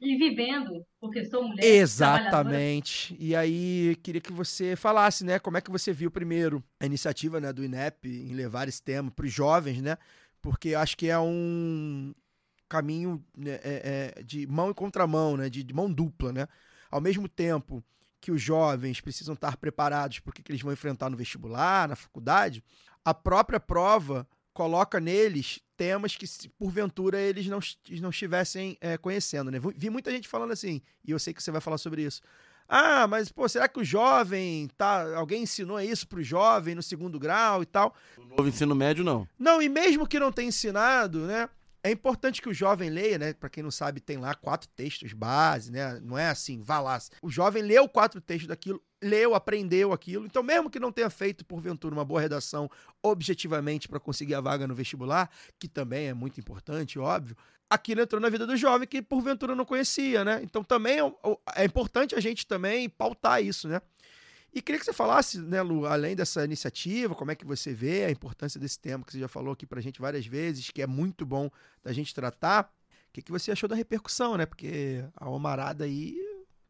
E vivendo, porque sou mulher. Exatamente. E aí, queria que você falasse, né, como é que você viu primeiro a iniciativa, né, do INEP em levar esse tema para os jovens, né? Porque acho que é um caminho né, é- é, de mão e contramão, né, de, de mão dupla, né? Ao mesmo tempo que os jovens precisam estar preparados para o que que eles vão enfrentar no vestibular, na faculdade, a própria prova coloca neles temas que, porventura, eles não, não estivessem é, conhecendo, né? Vi muita gente falando assim, e eu sei que você vai falar sobre isso. Ah, mas, pô, será que o jovem, tá, alguém ensinou isso pro jovem no segundo grau e tal? O novo ensino médio, não. Não, e mesmo que não tenha ensinado, né? É importante que o jovem leia, né? Pra quem não sabe, tem lá quatro textos base, né? Não é assim, vá lá. O jovem leu quatro textos daquilo, leu, aprendeu aquilo. Então, mesmo que não tenha feito, porventura, uma boa redação objetivamente para conseguir a vaga no vestibular, que também é muito importante, óbvio, aquilo entrou na vida do jovem que, porventura, não conhecia, né? Então, também é, é importante a gente também pautar isso, né? E queria que você falasse, né, Lu, além dessa iniciativa, como é que você vê a importância desse tema que você já falou aqui pra gente várias vezes, que é muito bom da gente tratar. O que, que você achou da repercussão, né? Porque a Omarada aí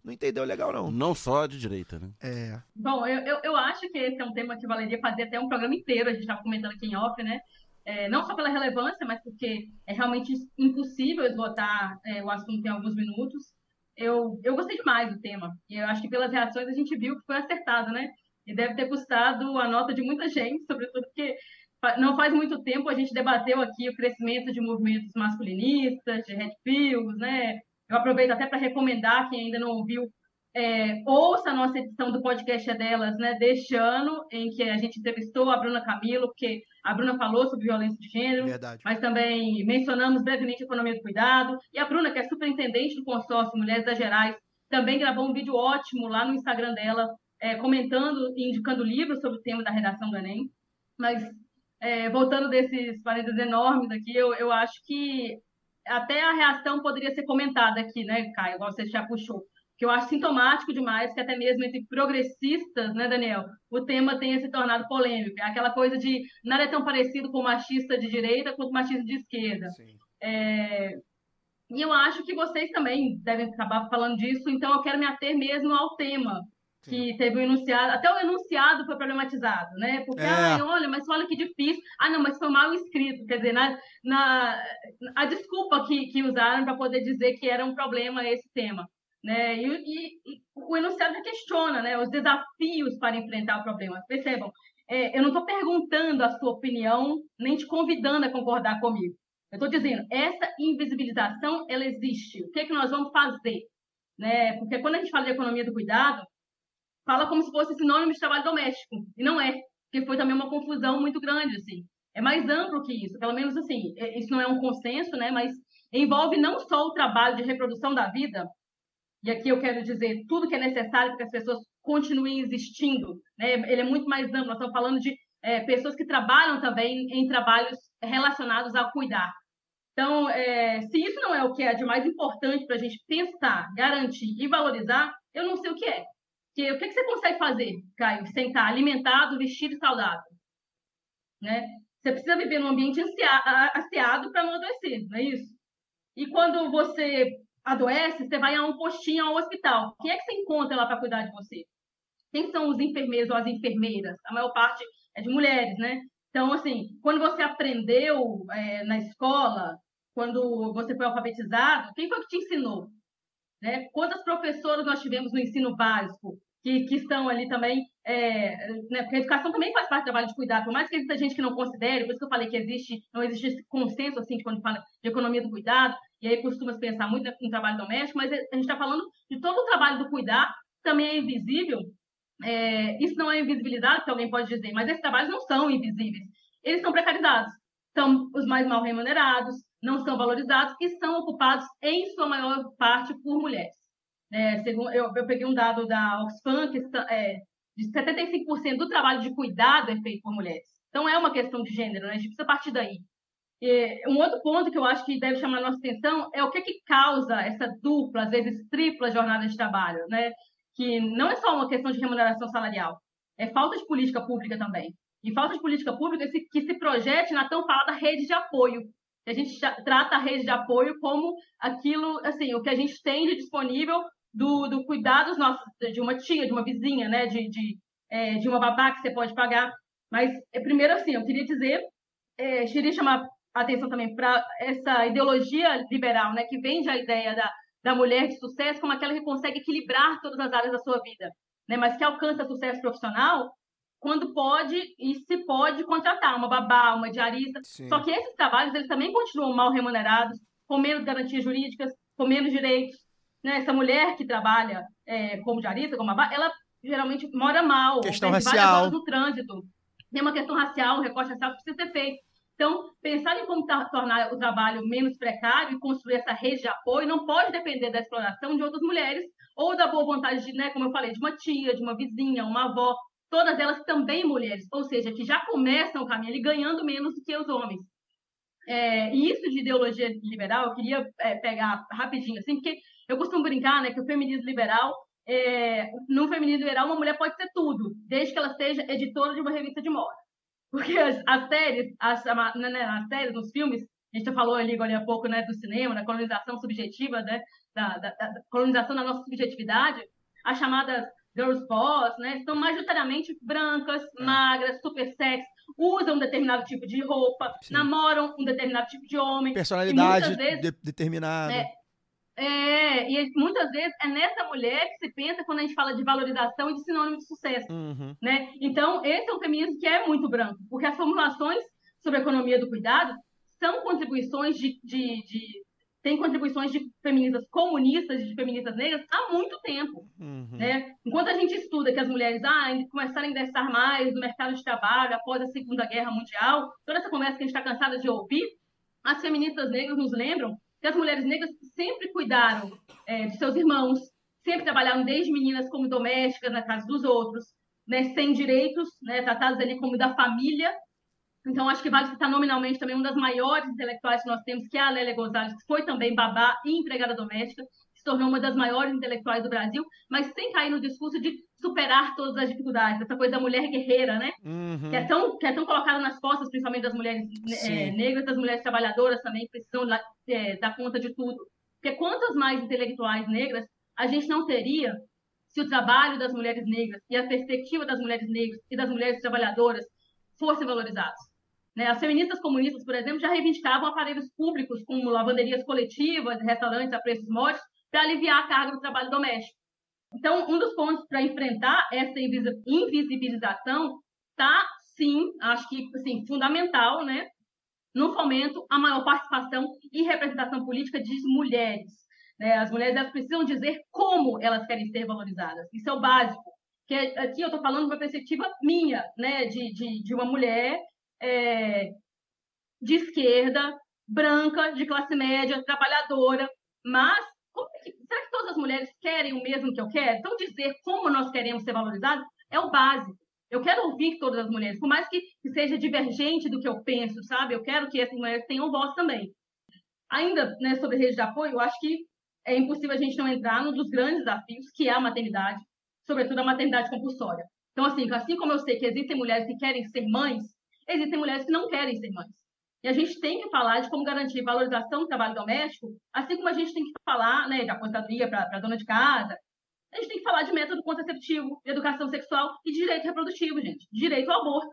não entendeu legal, não. Não só de direita, né? É. Bom, eu, eu, eu acho que esse é um tema que valeria fazer até um programa inteiro, a gente estava comentando aqui em off, né? É, não só pela relevância, mas porque é realmente impossível esgotar é, o assunto em alguns minutos. Eu, eu gostei demais do tema. E eu acho que pelas reações a gente viu que foi acertado, né? E deve ter custado a nota de muita gente, sobretudo porque não faz muito tempo a gente debateu aqui o crescimento de movimentos masculinistas, de red pills, né? Eu aproveito até para recomendar quem ainda não ouviu é, ouça a nossa edição do podcast é delas, né, deste ano, em que a gente entrevistou a Bruna Camilo, porque a Bruna falou sobre violência de gênero, Verdade. mas também mencionamos brevemente a economia do cuidado. E a Bruna, que é superintendente do consórcio Mulheres das Gerais, também gravou um vídeo ótimo lá no Instagram dela, é, comentando e indicando livros sobre o tema da redação do Enem. Mas, é, voltando desses parênteses enormes aqui, eu, eu acho que até a reação poderia ser comentada aqui, né, Caio, igual você já puxou que eu acho sintomático demais que até mesmo entre progressistas, né, Daniel, o tema tenha se tornado polêmico. É aquela coisa de nada é tão parecido com machista de direita quanto machista de esquerda. É, E eu acho que vocês também devem acabar falando disso, então eu quero me ater mesmo ao tema que teve o enunciado, até o enunciado foi problematizado, né? Porque, É. ai, olha, mas olha que difícil. Ah, não, mas foi mal escrito. Quer dizer, na, na, a desculpa que, que usaram para poder dizer que era um problema esse tema. Né? E, e, e o enunciado questiona né, os desafios para enfrentar o problema. Percebam, é, eu não estou perguntando a sua opinião, nem te convidando a concordar comigo. Eu estou dizendo, essa invisibilização, ela existe. O que, é que nós vamos fazer? Né? Porque quando a gente fala de economia do cuidado, fala como se fosse sinônimo de trabalho doméstico. E não é. Porque foi também uma confusão muito grande, assim. É mais amplo que isso. Pelo menos, assim, é, isso não é um consenso, né? Mas envolve não só o trabalho de reprodução da vida, e aqui eu quero dizer tudo que é necessário para que as pessoas continuem existindo. Né? Ele é muito mais amplo. Nós estamos falando de é, pessoas que trabalham também em trabalhos relacionados ao cuidar. Então, é, se isso não é o que é de mais importante para a gente pensar, garantir e valorizar, eu não sei o que é. Que, o que, que você consegue fazer, Caio, sem estar alimentado, vestido e saudável? Né? Você precisa viver num ambiente asseado para não adoecer, não é isso? E quando você adoece, você vai a um postinho, a um hospital. Quem é que você encontra lá para cuidar de você? Quem são os enfermeiros ou as enfermeiras? A maior parte é de mulheres, né? Então, assim, quando você aprendeu é, na escola, quando você foi alfabetizado, quem foi que te ensinou? Né? Quantas professoras nós tivemos no ensino básico que, que estão ali também, é, né? porque a educação também faz parte do trabalho de cuidar, por mais que exista gente que não considere, por isso que eu falei que existe, não existe esse consenso, assim, quando fala de economia do cuidado, e aí costuma se pensar muito no trabalho doméstico, mas a gente está falando de todo o trabalho do cuidar, também é invisível, é, isso não é invisibilidade, que alguém pode dizer, mas esses trabalhos não são invisíveis, eles são precarizados, são os mais mal remunerados, não são valorizados e são ocupados, em sua maior parte, por mulheres. É, segundo, eu, eu, peguei um dado da Oxfam que é, de 75% do trabalho de cuidado é feito por mulheres. Então, é uma questão de gênero, né? a gente precisa partir daí. E um outro ponto que eu acho que deve chamar a nossa atenção é o que, que causa essa dupla, às vezes tripla jornada de trabalho, né? que não é só uma questão de remuneração salarial, é falta de política pública também. E falta de política pública que se projete na tão falada rede de apoio, a gente trata a rede de apoio como aquilo, assim, o que a gente tem de disponível do, do cuidado nossos, de uma tia, de uma vizinha, né, de, de, é, de uma babá que você pode pagar. Mas, é, primeiro, assim, eu queria dizer, é, queria chamar a atenção também para essa ideologia liberal, né, que vende a ideia da, da mulher de sucesso como aquela que consegue equilibrar todas as áreas da sua vida, né, mas que alcança sucesso profissional quando pode e se pode contratar uma babá, uma diarista. Sim. Só que esses trabalhos eles também continuam mal remunerados, com menos garantias jurídicas, com menos direitos. Né? Essa mulher que trabalha é, como diarista, como babá, ela geralmente mora mal, questão racial no trânsito. Tem uma questão racial, um recorte racial que precisa ser feito. Então, pensar em como tornar o trabalho menos precário e construir essa rede de apoio não pode depender da exploração de outras mulheres ou da boa vontade de, né, como eu falei, de uma tia, de uma vizinha, uma avó, todas elas também mulheres, ou seja, que já começam o caminho ganhando menos do que os homens. É, e isso de ideologia liberal, eu queria é, pegar rapidinho, assim, porque eu costumo brincar né, que o feminismo liberal, é, no feminismo liberal, uma mulher pode ser tudo, desde que ela seja editora de uma revista de moda. Porque as, as séries, as, né, né, as séries, nos filmes, a gente falou ali agora há pouco né, do cinema, da colonização subjetiva, né, da, da, da colonização da nossa subjetividade, as chamadas girls boss, né? São majoritariamente brancas, é. magras, super sexy, usam um determinado tipo de roupa, Sim. namoram um determinado tipo de homem. Personalidade vezes, de, determinada. É, é, e muitas vezes é nessa mulher que se pensa quando a gente fala de valorização e de sinônimo de sucesso, uhum. né? Então, esse é um feminismo que é muito branco, porque as formulações sobre a economia do cuidado são contribuições de, de, de tem contribuições de feministas comunistas e de feministas negras há muito tempo. Uhum. Né? Enquanto a gente estuda que as mulheres ah, começaram a ingressar mais no mercado de trabalho após a Segunda Guerra Mundial, toda essa conversa que a gente está cansada de ouvir, as feministas negras nos lembram que as mulheres negras sempre cuidaram é, de seus irmãos, sempre trabalharam desde meninas como domésticas na casa dos outros, né, sem direitos, né, tratadas ali como da família, então, acho que vale citar nominalmente também uma das maiores intelectuais que nós temos, que é a Lélia Gonzalez, que foi também babá e empregada doméstica, se tornou uma das maiores intelectuais do Brasil, mas sem cair no discurso de superar todas as dificuldades, essa coisa da mulher guerreira, né? Uhum. Que, é tão, que é tão colocada nas costas, principalmente das mulheres é, negras, das mulheres trabalhadoras também, que precisam é, dar conta de tudo. Porque quantas mais intelectuais negras a gente não teria se o trabalho das mulheres negras e a perspectiva das mulheres negras e das mulheres trabalhadoras fossem valorizados? Né? As feministas comunistas, por exemplo, já reivindicavam aparelhos públicos como lavanderias coletivas, restaurantes a preços módicos, para aliviar a carga do trabalho doméstico. Então, um dos pontos para enfrentar essa invisi- invisibilização está, sim, acho que assim, fundamental, né, no fomento à maior participação e representação política de mulheres. né? As mulheres elas precisam dizer como elas querem ser valorizadas. Isso é o básico. Que aqui eu estou falando de uma perspectiva minha, né, de, de, de uma mulher é, de esquerda, branca, de classe média, trabalhadora, mas é que- será que todas as mulheres querem o mesmo que eu quero? Então, dizer como nós queremos ser valorizadas é o básico. Eu quero ouvir todas as mulheres, por mais que, que seja divergente do que eu penso, sabe? Eu quero que essas mulheres tenham voz também. Ainda né, sobre rede de apoio, eu acho que é impossível a gente não entrar num dos grandes desafios, que é a maternidade, sobretudo a maternidade compulsória. Então, assim, assim como eu sei que existem mulheres que querem ser mães, existem mulheres que não querem ser mães. E a gente tem que falar de como garantir valorização do trabalho doméstico, assim como a gente tem que falar né, de aposentadoria para dona de casa. A gente tem que falar de método contraceptivo, de educação sexual e de direito reprodutivo, gente. Direito ao aborto.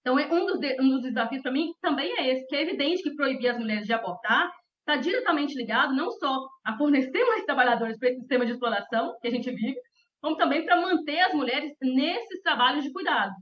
Então, é um dos, de- um dos desafios para mim também é esse, que é evidente que proibir as mulheres de abortar está diretamente ligado não só a fornecer mais trabalhadores para esse sistema de exploração que a gente vive, como também para manter as mulheres nesses trabalhos de cuidado.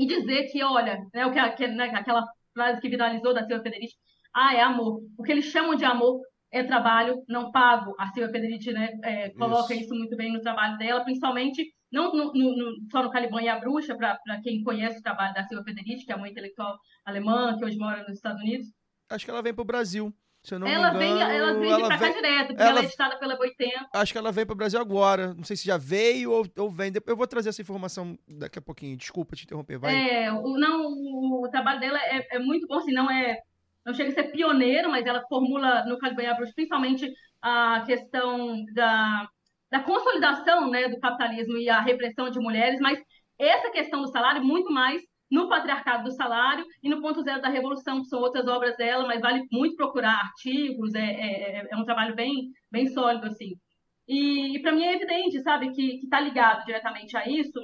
E dizer que, olha, né, o que, né, aquela frase que viralizou da Silvia Federici, ah, é amor. O que eles chamam de amor é trabalho não pago. A Silvia Federici né, é, coloca Isso. isso. muito bem no trabalho dela, principalmente não no- no- só no Caliban e a Bruxa, para quem conhece o trabalho da Silvia Federici, que é uma intelectual alemã que hoje mora nos Estados Unidos. Acho que ela vem pro Brasil. Se eu não ela me vem, engano, ela vem ela pra cá vem- direto, porque ela- ela é editada pela Boitempo. Acho que ela vem pro Brasil agora. Não sei se já veio ou, ou vem. Eu vou trazer essa informação daqui a pouquinho. Desculpa te interromper. Vai. É, o, não, o, o trabalho dela é, é muito bom, assim, não é. Não chega a ser pioneiro, mas ela formula no Caliban a Bruxa principalmente a questão da, da consolidação né, do capitalismo e a repressão de mulheres, mas essa questão do salário muito mais no patriarcado do salário e no ponto zero da revolução, que são outras obras dela, mas vale muito procurar artigos, é, é, é um trabalho bem, bem sólido, assim. E, e para mim é evidente, sabe, que está ligado diretamente a isso,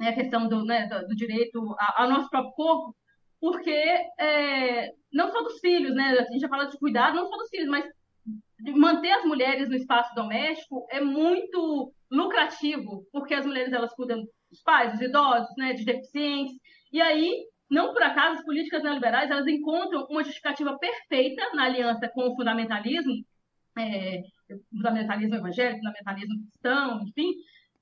né, a questão do, né, do, do direito ao nosso próprio corpo, porque é, não só dos filhos, né, a gente já fala de cuidado, não só dos filhos, mas manter as mulheres no espaço doméstico é muito lucrativo, porque as mulheres elas cuidam dos pais, dos idosos, né, de deficientes, e aí não por acaso as políticas neoliberais elas encontram uma justificativa perfeita na aliança com o fundamentalismo, é, fundamentalismo evangélico, fundamentalismo cristão, enfim,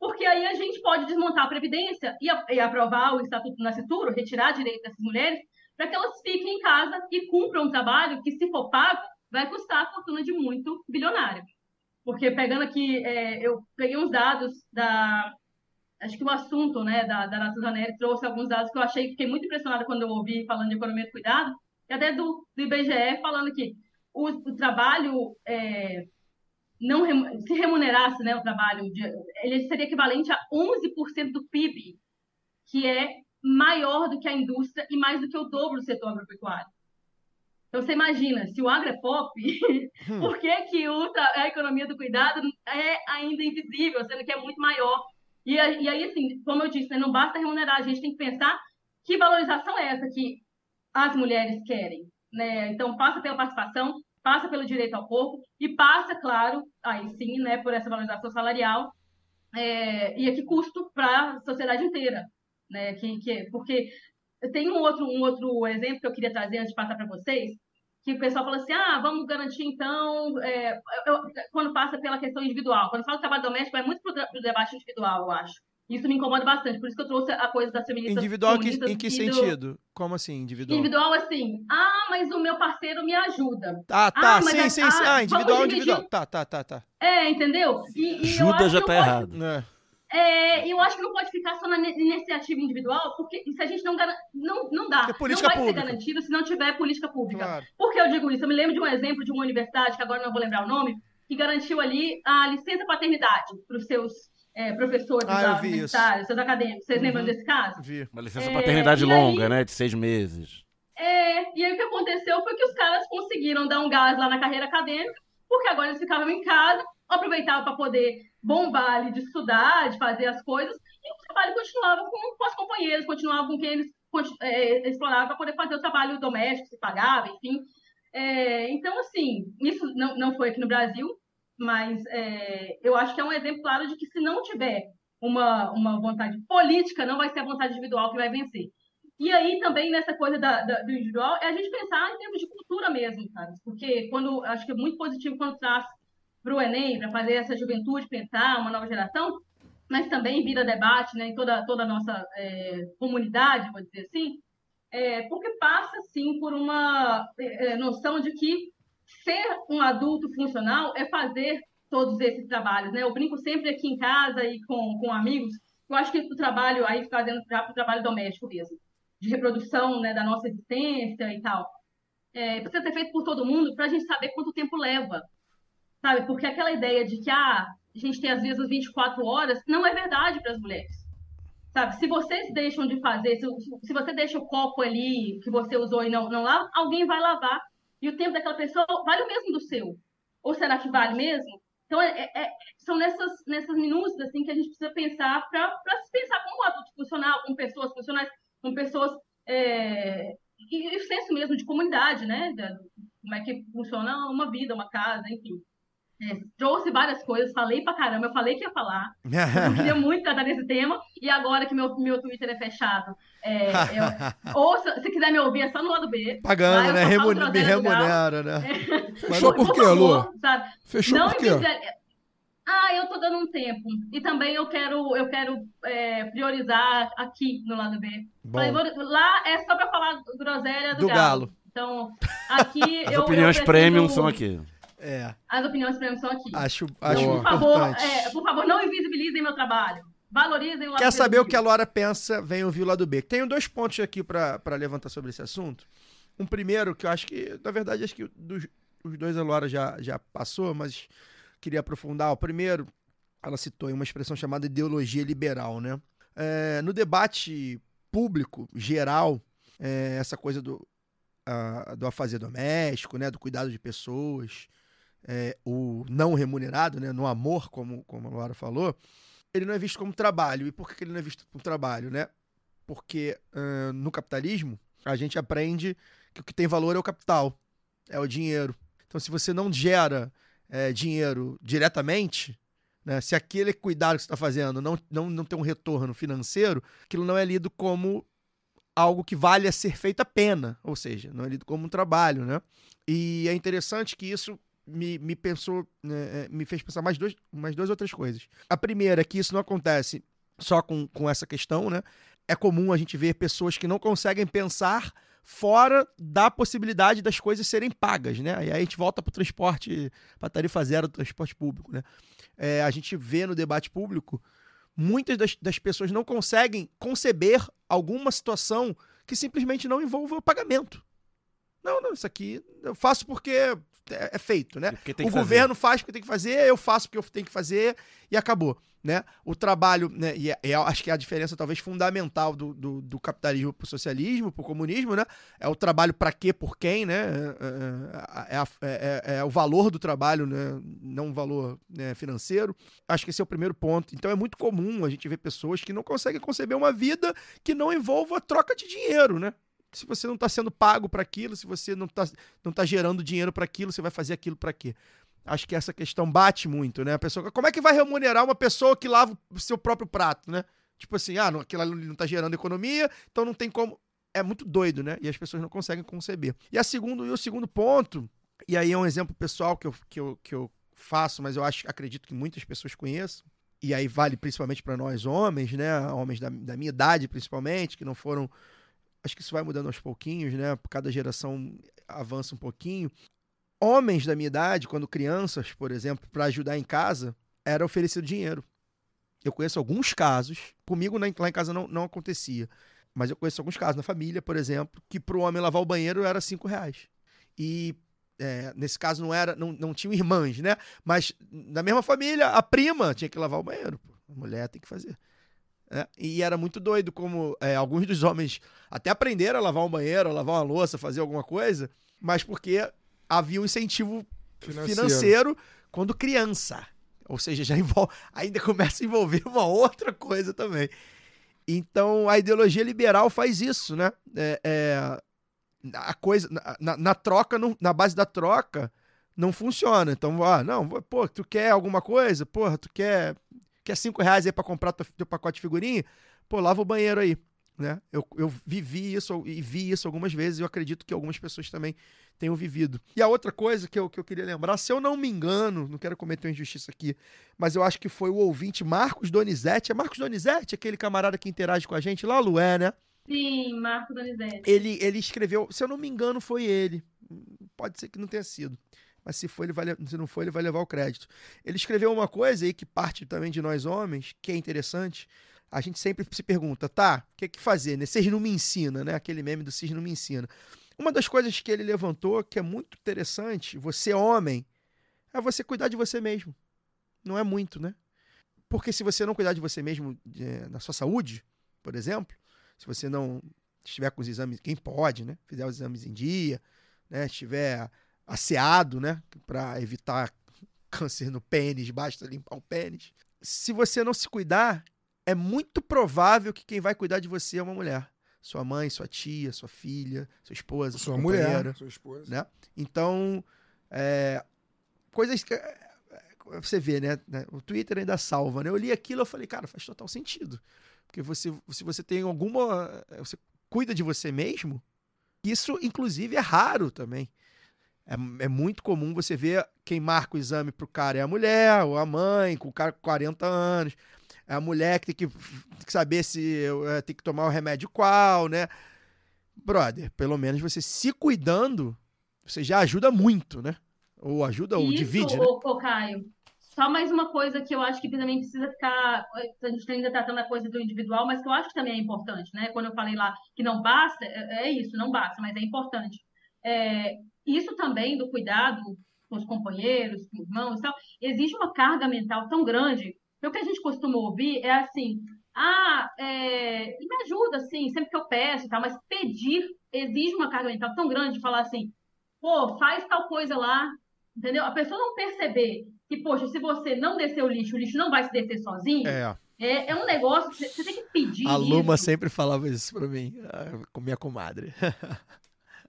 porque aí a gente pode desmontar a Previdência e, e aprovar o Estatuto Nascituro, retirar direito dessas mulheres, para que elas fiquem em casa e cumpram um trabalho que, se for pago, vai custar a fortuna de muito bilionário. Porque pegando aqui, é, eu peguei uns dados da. Acho que o assunto né, da, da Natura Neri trouxe alguns dados que eu achei, fiquei muito impressionada quando eu ouvi falando de economia do cuidado, e até do, do IBGE falando que o, o trabalho é, não se remunerasse né, o trabalho, de, ele seria equivalente a 11% do PIB, que é maior do que a indústria e mais do que o dobro do setor agropecuário. Então você imagina, se o agro é pop, por que, que a economia do cuidado é ainda invisível, sendo que é muito maior? E, e aí, assim, como eu disse, né, não basta remunerar, a gente tem que pensar que valorização é essa que as mulheres querem. Né? Então, passa pela participação, passa pelo direito ao corpo e passa, claro, aí sim, né, por essa valorização salarial é, e a que custo para a sociedade inteira. Né? Que, que, porque tem um outro, um outro exemplo que eu queria trazer antes de passar para vocês, que o pessoal fala assim, ah, vamos garantir então, é, eu- quando passa pela questão individual. Quando fala de trabalho doméstico, é muito para o debate individual, eu acho. Isso me incomoda bastante, por isso que eu trouxe a coisa das feministas Individual que- em que e do- sentido? Como assim, individual? Individual, assim, ah, mas o meu parceiro me ajuda. Ah, tá, Ah, sim, é- sim, sim. Ah, individual, individual. Tá, tá, tá, tá. É, entendeu? E, e acho já tá pode- errado. É. É, eu acho que não pode ficar só na iniciativa individual, porque se a gente não não, não dá. É política não vai pública. ser garantido se não tiver política pública. Claro. Por que eu digo isso? Eu me lembro de um exemplo de uma universidade, que agora não vou lembrar o nome, que garantiu ali a licença paternidade para os seus é, professores Ah, universitários, seus acadêmicos. Vocês Uhum. lembram desse caso? Vi. Uma licença É, paternidade e aí- longa, né? De seis meses. É, e aí o que aconteceu foi que os caras conseguiram dar um gás lá na carreira acadêmica, porque agora eles ficavam em casa, aproveitavam para poder bombar ali de estudar, de fazer as coisas, e o trabalho continuava com, com as companheiras, continuava com quem eles é, exploravam para poder fazer o trabalho doméstico, se pagava, enfim. É, então, assim, isso não, não foi aqui no Brasil, mas é, eu acho que é um exemplo claro de que se não tiver uma, uma vontade política, não vai ser a vontade individual que vai vencer. E aí também nessa coisa da, da, do individual é a gente pensar em termos de cultura mesmo, cara. Porque quando acho que é muito positivo quando traz para o Enem, para fazer essa juventude pensar, uma nova geração, mas também vira debate né, em toda, toda a nossa é, comunidade, vou dizer assim, é, porque passa, sim, por uma é, noção de que ser um adulto funcional é fazer todos esses trabalhos. Né? Eu brinco sempre aqui em casa e com, com amigos, eu acho que o trabalho, aí fazendo para o trabalho doméstico mesmo, de reprodução né, da nossa existência e tal, é, precisa ser feito por todo mundo para a gente saber quanto tempo leva. Sabe? Porque aquela ideia de que ah, a gente tem às vezes 24 horas não é verdade para as mulheres. Sabe? Se vocês deixam de fazer, se, se você deixa o copo ali que você usou e não, não lava, alguém vai lavar. E o tempo daquela pessoa vale o mesmo do seu. Ou será que vale mesmo? Então, é, é, são nessas, nessas minúcias assim, que a gente precisa pensar para se pensar como adulto funcional, com pessoas funcionais, com pessoas. É, e, e o senso mesmo de comunidade, né? De, como é que funciona uma vida, uma casa, enfim. É, trouxe várias coisas, falei pra caramba, eu falei que ia falar. Eu queria muito tratar desse tema, e agora que meu, meu Twitter é fechado, é, eu, ou se, se, quiser me ouvir, é só no lado B. Pagando, né? Remun me remunera, né? É. Fechou por, por quê, Lu? Fechou Não por quê? Ah, eu tô dando um tempo. E também eu quero, eu quero é, priorizar aqui no lado B. Falei, lá é só pra falar groselha do, do galo. galo. Então, aqui As eu. As opiniões eu premium são aqui. É. As opiniões premium são aqui. Acho, acho por favor, é, por favor, não invisibilizem meu trabalho. Valorizem o lado Quer saber o que a Laura pensa? Vem ouvir o lado B. Tenho dois pontos aqui para levantar sobre esse assunto. Um primeiro, que eu acho que, na verdade, acho que dos, os dois a Laura já, já passou, mas queria aprofundar. O primeiro, ela citou uma expressão chamada ideologia liberal, né? É, no debate público, geral, é, essa coisa do, a, do afazer doméstico, né? Do cuidado de pessoas, é, o não remunerado, né, no amor, como, como a Laura falou, ele não é visto como trabalho. E por que ele não é visto como trabalho? Né? Porque uh, no capitalismo, a gente aprende que o que tem valor é o capital, é o dinheiro. Então, se você não gera é, dinheiro diretamente, né, se aquele cuidado que você está fazendo não, não, não tem um retorno financeiro, aquilo não é lido como algo que vale a ser feito a pena, ou seja, não é lido como um trabalho, né? E é interessante que isso me, me pensou, né, é, me fez pensar mais, dois, mais duas outras coisas. A primeira é que isso não acontece só com, com essa questão, né? É comum a gente ver pessoas que não conseguem pensar fora da possibilidade das coisas serem pagas, né? E aí a gente volta para o transporte, para a tarifa zero do transporte público, né? É, a gente vê no debate público muitas das, das pessoas não conseguem conceber alguma situação que simplesmente não envolva pagamento. Não, não, isso aqui eu faço porque é, é feito, né? O governo faz porque tem que fazer, eu faço porque eu tenho que fazer e acabou, né? O trabalho, né? E é, é, acho que é a diferença talvez fundamental do, do, do capitalismo para o socialismo, para o comunismo, né? É o trabalho para quê, por quem, né? É, é, é, é, o valor do trabalho, né? Não o valor né, financeiro. Acho que esse é o primeiro ponto. Então é muito comum a gente ver pessoas que não conseguem conceber uma vida que não envolva troca de dinheiro, né? Se você não está sendo pago para aquilo, se você não está não tá gerando dinheiro para aquilo, você vai fazer aquilo para quê? Acho que essa questão bate muito, né? A pessoa, como é que vai remunerar uma pessoa que lava o seu próprio prato, né? Tipo assim, ah, não, aquilo ali não está gerando economia, então não tem como. É muito doido, né? E as pessoas não conseguem conceber. E, a segundo, e o segundo ponto, e aí é um exemplo pessoal que eu, que eu, que eu faço, mas eu acho, acredito que muitas pessoas conheçam, e aí vale principalmente para nós homens, né? Homens da, da minha idade, principalmente, que não foram acho que isso vai mudando aos pouquinhos, né? Cada geração avança um pouquinho. Homens da minha idade, quando crianças, por exemplo, para ajudar em casa, era oferecido dinheiro. Eu conheço alguns casos, comigo lá em casa não, não acontecia, mas eu conheço alguns casos na família, por exemplo, que para o homem lavar o banheiro era cinco reais. E é, nesse caso não era, não, não tinham irmãs, né? Mas na mesma família, a prima tinha que lavar o banheiro. Pô. A mulher tem que fazer. É, e era muito doido como é, alguns dos homens até aprenderam a lavar um banheiro, a lavar uma louça, fazer alguma coisa, mas porque havia um incentivo financeiro, financeiro quando criança. Ou seja, já envolve, ainda começa a envolver uma outra coisa também. Então a ideologia liberal faz isso, né? É, é, a coisa na, na troca, na base da troca, não funciona. Então, ah, não, pô, tu quer alguma coisa? Porra, tu quer, quer cinco reais aí pra comprar teu, teu pacote de figurinha? Pô, lava o banheiro aí. Né? Eu, eu vivi isso e vi isso algumas vezes e eu acredito que algumas pessoas também tenham vivido. E a outra coisa que eu, que eu queria lembrar, se eu não me engano, não quero cometer uma injustiça aqui, mas eu acho que foi o ouvinte Marcos Donizete. É Marcos Donizete, aquele camarada que interage com a gente lá, Lué, né? Sim, Marco Donizete. Ele, ele escreveu, se eu não me engano, foi ele. Pode ser que não tenha sido. Mas se, for, ele vai, se não for, ele vai levar o crédito. Ele escreveu uma coisa aí que parte também de nós homens, que é interessante. A gente sempre se pergunta, tá, o que, que fazer? Né? Vocês não me ensina, né? Aquele meme do Vocês não me ensina. Uma das coisas que ele levantou, que é muito interessante, você homem, é você cuidar de você mesmo. Não é muito, né? Porque se você não cuidar de você mesmo é, na sua saúde, por exemplo, se você não estiver com os exames, quem pode, né? Fizer os exames em dia, né? Estiver asseado, né? Para evitar câncer no pênis, basta limpar o pênis. Se você não se cuidar, é muito provável que quem vai cuidar de você é uma mulher. Sua mãe, sua tia, sua filha, sua esposa, Sua sua mulher, sua esposa. né? Então, é, coisas que é, você vê, né, né? O Twitter ainda salva, né? Eu li aquilo, eu falei, cara, faz total sentido. Porque você, se você tem alguma, você cuida de você mesmo, isso inclusive é raro também. É, é muito comum você ver quem marca o exame pro cara é a mulher, ou a mãe, com o cara com 40 anos. É a mulher que tem que, tem que saber se é, tem que tomar o remédio qual, né? Brother, pelo menos você se cuidando, você já ajuda muito, né? Ou ajuda ou Isso, divide, né? ô, Caio. Só mais uma coisa que eu acho que também precisa ficar. A gente ainda tratando a coisa do individual, mas que eu acho que também é importante, né? Quando eu falei lá que não basta, é é isso, não basta, mas é importante. É, isso também do cuidado com os companheiros, com os irmãos e tal, existe uma carga mental tão grande. O que a gente costuma ouvir é assim: ah, é, me ajuda, assim, sempre que eu peço e tal, mas pedir exige uma carga mental tão grande de falar assim, pô, faz tal coisa lá, entendeu? A pessoa não perceber que, poxa, se você não descer o lixo, o lixo não vai se descer sozinho, É. é, é um negócio que você tem que pedir A Luma isso. sempre falava isso pra mim, ah, com minha comadre.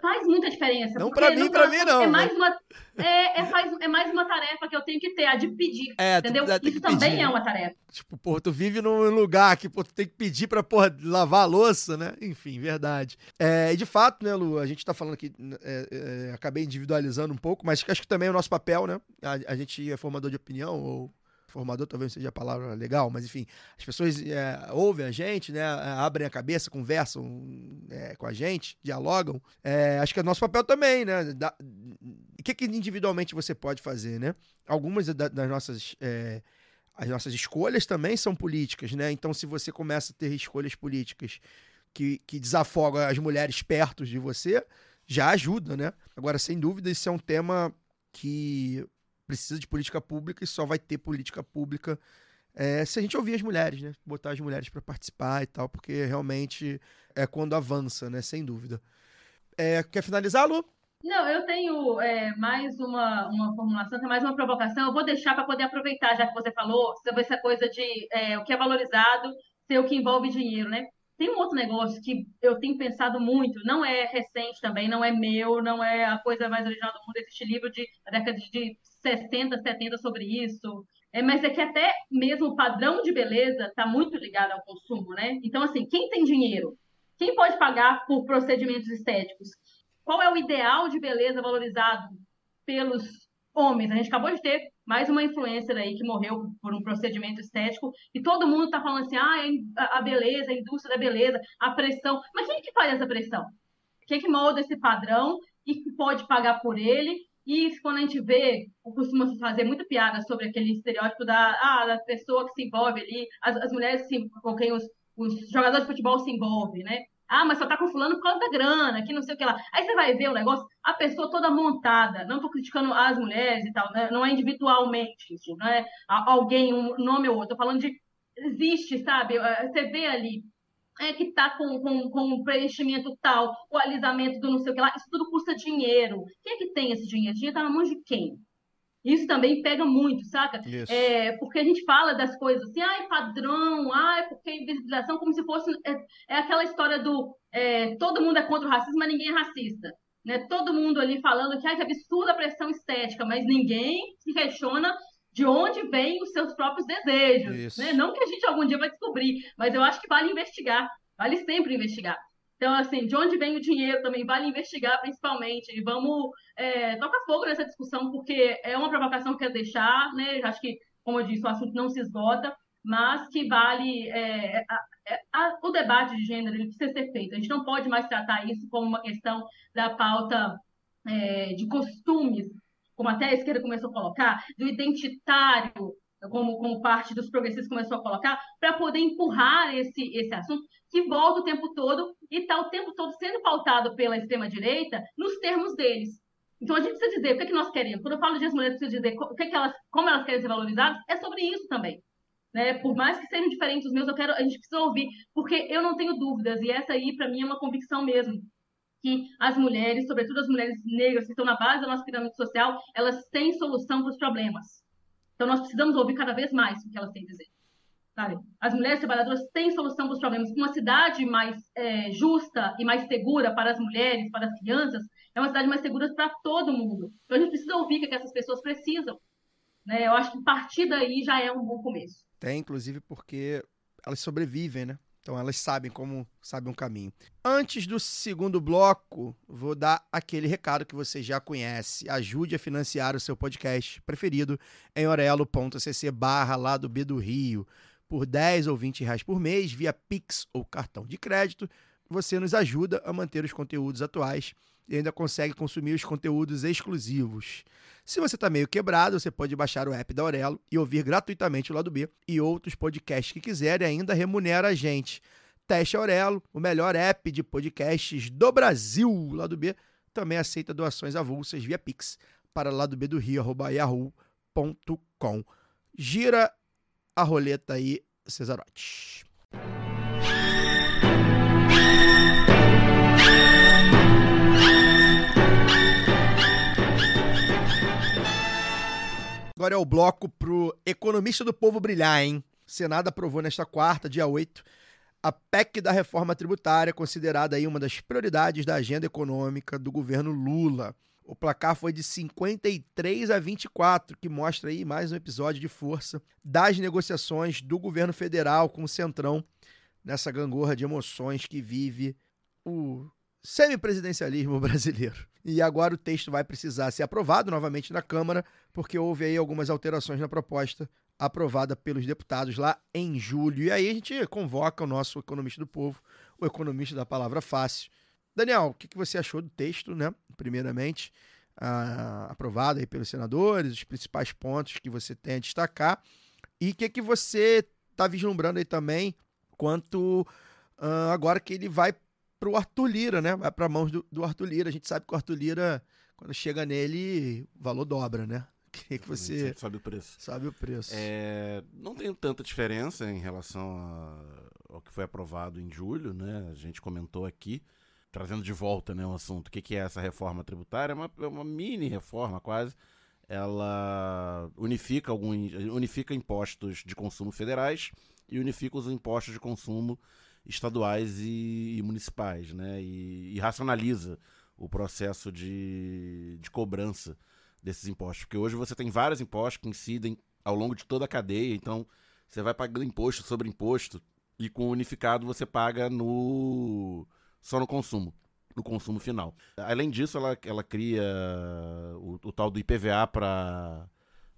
Faz muita diferença. Não pra mim, final mim não, É mas- mais, uma, é, é, faz- é mais uma tarefa que eu tenho que ter, a de pedir. É, tu entendeu? que Isso também pedir. é uma tarefa. Tipo, pô, tu vive num lugar que pô, tu tem que pedir pra, porra, lavar a louça, né? Enfim, verdade. É, e de fato, né, Lu, a gente tá falando aqui, é, é, acabei individualizando um pouco, mas acho que também é o nosso papel, né? A, a gente é formador de opinião, ou formador talvez seja a palavra legal, mas enfim, as pessoas é, ouvem a gente, né? Abrem a cabeça, conversam é, com a gente, dialogam. É, acho que é nosso papel também, né? Da- O que, que individualmente você pode fazer, né? Algumas da- das nossas. é, as nossas escolhas também são políticas, né? Então, se você começa a ter escolhas políticas que, que desafogam as mulheres perto de você, já ajuda, né? Agora, sem dúvida, isso é um tema que precisa de política pública e só vai ter política pública é, se a gente ouvir as mulheres, né? Botar as mulheres para participar e tal, porque realmente é quando avança, né? Sem dúvida. É, quer finalizar, Lu? Não, eu tenho é, mais uma, uma formulação, tem mais uma provocação. Eu vou deixar para poder aproveitar, já que você falou sobre essa coisa de é, o que é valorizado ser o que envolve dinheiro, né? Tem um outro negócio que eu tenho pensado muito, não é recente também, não é meu, não é a coisa mais original do mundo. Existe livro de, da década de 60, 70 sobre isso. É, mas é que até mesmo o padrão de beleza está muito ligado ao consumo, né? Então, assim, quem tem dinheiro? Quem pode pagar por procedimentos estéticos? Qual é o ideal de beleza valorizado pelos homens? A gente acabou de ter mais uma influencer aí que morreu por um procedimento estético e todo mundo está falando assim, ah, a beleza, a indústria da beleza, a pressão. Mas quem é que faz essa pressão? Quem é que molda esse padrão e que pode pagar por ele? E quando a gente vê, costuma fazer muita piada sobre aquele estereótipo da, ah, da pessoa que se envolve ali, as, as mulheres se, com quem os, os jogadores de futebol se envolvem, né? Ah, mas só tá com fulano por causa da grana, que não sei o que lá. Aí você vai ver o negócio, a pessoa toda montada. Não tô criticando as mulheres e tal, né? não é individualmente, isso, não é alguém, um nome ou outro. Tô falando de. Existe, sabe? Eh, Você vê ali. É que tá com, com, com um preenchimento tal, o alisamento do não sei o que lá, isso tudo custa dinheiro. Quem é que tem esse dinheiro? O dinheiro tá na mão de quem? Isso também pega muito, saca? Isso. É, porque a gente fala das coisas assim, ai, padrão, ai, porque invisibilização, como se fosse. É, é aquela história do é, todo mundo é contra o racismo, mas ninguém é racista. né? Todo mundo ali falando que, ai, que absurda a pressão estética, mas ninguém se questiona de onde vêm os seus próprios desejos, né? Não que a gente algum dia vai descobrir, mas eu acho que vale investigar, vale sempre investigar. Então, assim, de onde vem o dinheiro também vale investigar, principalmente. E vamos é, tocar fogo nessa discussão, porque é uma provocação que eu quero deixar, né? Acho que, como eu disse, o assunto não se esgota, mas que vale é, a- é, a- o debate de gênero, ele precisa ser feito. A gente não pode mais tratar isso como uma questão da pauta é, de costumes, como até a esquerda começou a colocar, do identitário, como, como parte dos progressistas começou a colocar, para poder empurrar esse, esse assunto que volta o tempo todo e está o tempo todo sendo pautado pela extrema-direita nos termos deles. Então a gente precisa dizer o que, é que nós queremos. Quando eu falo de as mulheres, preciso dizer o que é que elas, como elas querem ser valorizadas, é sobre isso também. Né? Por mais que sejam diferentes os meus, eu quero, a gente precisa ouvir, porque eu não tenho dúvidas, e essa aí, para mim, é uma convicção mesmo que as mulheres, sobretudo as mulheres negras que estão na base da nossa pirâmide social, elas têm solução para os problemas. Então nós precisamos ouvir cada vez mais o que elas têm a dizer. Sabe? As mulheres trabalhadoras têm solução para os problemas. Uma cidade mais é, justa e mais segura para as mulheres, para as crianças, é uma cidade mais segura para todo mundo. Então a gente precisa ouvir o que, é essas pessoas precisam. Né? Eu acho que partir daí já é um bom começo. Tem, inclusive, porque elas sobrevivem, né? Então elas sabem como sabem um caminho. Antes do segundo bloco, vou dar aquele recado que você já conhece. Ajude a financiar o seu podcast preferido em orelo.cc barra lá do B do Rio. Por 10 ou 20 reais por mês, via Pix ou cartão de crédito, você nos ajuda a manter os conteúdos atuais e ainda consegue consumir os conteúdos exclusivos. Se você está meio quebrado, você pode baixar o app da Aurelo e ouvir gratuitamente o Lado B e outros podcasts que quiser e ainda remunera a gente. Teste Aurelo, o melhor app de podcasts do Brasil. O Lado B também aceita doações avulsas via Pix para lado B do Rio, arroba yahoo.com. Gira a roleta aí, Cesarote. Agora é o bloco pro economista do povo brilhar, hein? O Senado aprovou nesta quarta, dia 8, a PEC da reforma tributária, considerada aí uma das prioridades da agenda econômica do governo Lula. O placar foi de 53 a 24, que mostra aí mais um episódio de força das negociações do governo federal com o Centrão nessa gangorra de emoções que vive o semipresidencialismo brasileiro. E agora o texto vai precisar ser aprovado novamente na Câmara, porque houve aí algumas alterações na proposta aprovada pelos deputados lá em julho. E aí a gente convoca o nosso economista do povo, o economista da palavra fácil. Daniel, o que que você achou do texto, né? Primeiramente, ah, aprovado aí pelos senadores, os principais pontos que você tem a destacar. E o que que você está vislumbrando aí também quanto ah, agora que ele vai para o Arthur Lira, né? Vai para mãos do, do Arthur Lira. A gente sabe que o Arthur Lira, quando chega nele, o valor dobra, né? Queria que você Sabe o preço. sabe o preço. É, não tem tanta diferença em relação a- ao que foi aprovado em julho, né? A gente comentou aqui, trazendo de volta né, o assunto. O que, que é essa reforma tributária? É uma, é uma mini reforma, quase. Ela unifica, alguns, unifica impostos de consumo federais e unifica os impostos de consumo estaduais e, e municipais, né? E, e racionaliza o processo de, de cobrança desses impostos. Porque hoje você tem vários impostos que incidem ao longo de toda a cadeia, então você vai pagando imposto sobre imposto e com o unificado você paga no só no consumo, no consumo final. Além disso, ela, ela cria o, o tal do IPVA para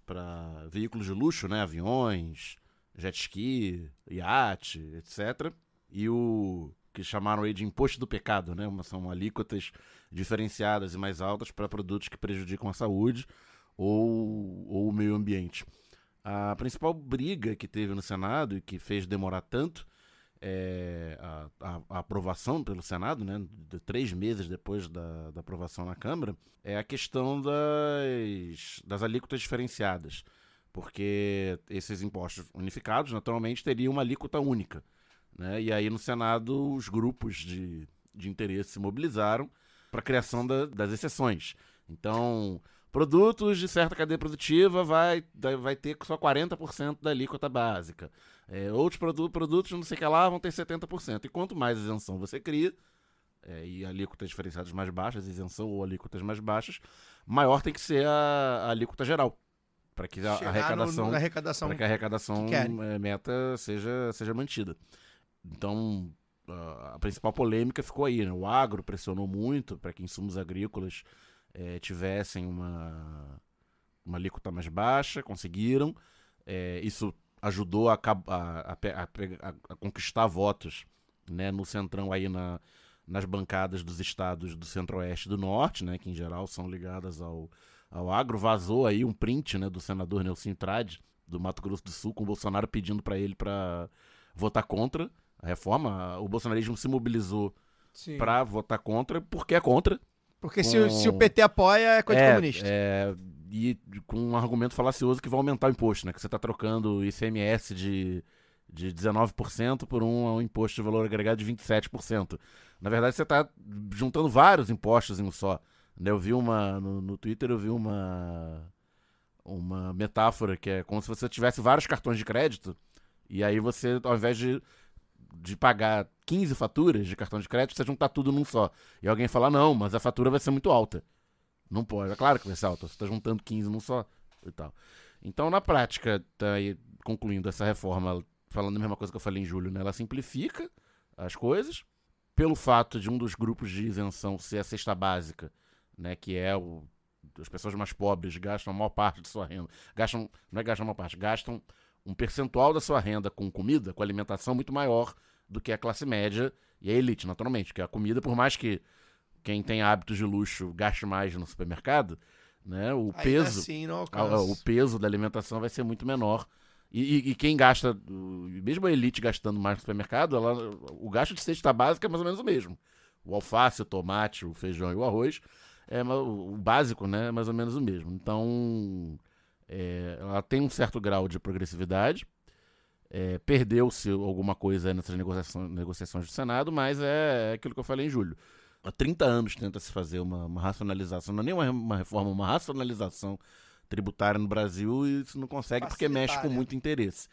para veículos de luxo, né, aviões, jet ski, iate, etc. E o que chamaram aí de imposto do pecado, né? São alíquotas diferenciadas e mais altas para produtos que prejudicam a saúde ou, ou o meio ambiente. A principal briga que teve no Senado e que fez demorar tanto é, a, a- aprovação pelo Senado, né, de três meses depois da, da aprovação na Câmara, é a questão das, das alíquotas diferenciadas. Porque esses impostos unificados, naturalmente, teriam uma alíquota única. Né? E aí, no Senado, os grupos de, de interesse se mobilizaram para a criação da- das exceções. Então, produtos de certa cadeia produtiva vai, vai ter só 40% da alíquota básica. É, outros produ- produtos, não sei o que lá, vão ter 70%. E quanto mais isenção você cria, é, e alíquotas diferenciadas mais baixas, isenção ou alíquotas mais baixas, maior tem que ser a, a alíquota geral. Para que a, a Chegar no- arrecadação arrecadação. para que a arrecadação que eh, meta seja, seja mantida. Então, a a principal polêmica ficou aí, né? O agro pressionou muito para que insumos agrícolas eh, tivessem uma, uma alíquota mais baixa, conseguiram. Eh, isso ajudou a, a- a a conquistar votos né, no centrão aí na, nas bancadas dos estados do centro-oeste e do norte, né, que em geral são ligadas ao, ao agro. Vazou aí um print né, do senador Nelson Trade, do Mato Grosso do Sul, com o Bolsonaro pedindo para ele para votar contra a reforma. O bolsonarismo se mobilizou para votar contra, porque é contra. Porque se, o- com- se o PT apoia, é coisa é, comunista. é, e com um argumento falacioso que vai aumentar o imposto, né? Que você está trocando o ICMS de, de 19% por um, um imposto de valor agregado de 27%. Na verdade, você está juntando vários impostos em um só. né? Eu vi uma. No, no Twitter eu vi uma. Uma metáfora que é como se você tivesse vários cartões de crédito. E aí você, ao invés de, de pagar 15 faturas de cartão de crédito, você juntar tudo num só. E alguém fala, não, mas a fatura vai ser muito alta. Não pode, é claro que vai ser alta, você está juntando 15 num só e tal. Então, na prática, tá aí, concluindo essa reforma, falando a mesma coisa que eu falei em julho, né? Ela simplifica as coisas, pelo fato de um dos grupos de isenção ser a cesta básica, né? Que é o. As pessoas mais pobres gastam a maior parte de sua renda. Gastam. Não é gastam a maior parte, gastam um percentual da sua renda com comida, com alimentação, muito maior do que a classe média e a elite, naturalmente. Que a comida, por mais que quem tem hábitos de luxo gaste mais no supermercado, né? O Ainda peso. assim, a- o peso da alimentação vai ser muito menor. E, e- e quem gasta, mesmo a elite gastando mais no supermercado, ela, o gasto de cesta básica é mais ou menos o mesmo. O alface, o tomate, o feijão e o arroz, é o o básico, né, é mais ou menos o mesmo. Então, é, ela tem um certo grau de progressividade. É, Perdeu-se alguma coisa nessas negociações, negociações do Senado, mas é, é aquilo que eu falei em julho. Há 30 anos tenta-se fazer uma, uma racionalização, não é nem uma, uma reforma, uma racionalização tributária no Brasil e isso não consegue porque mexe com muito interesse.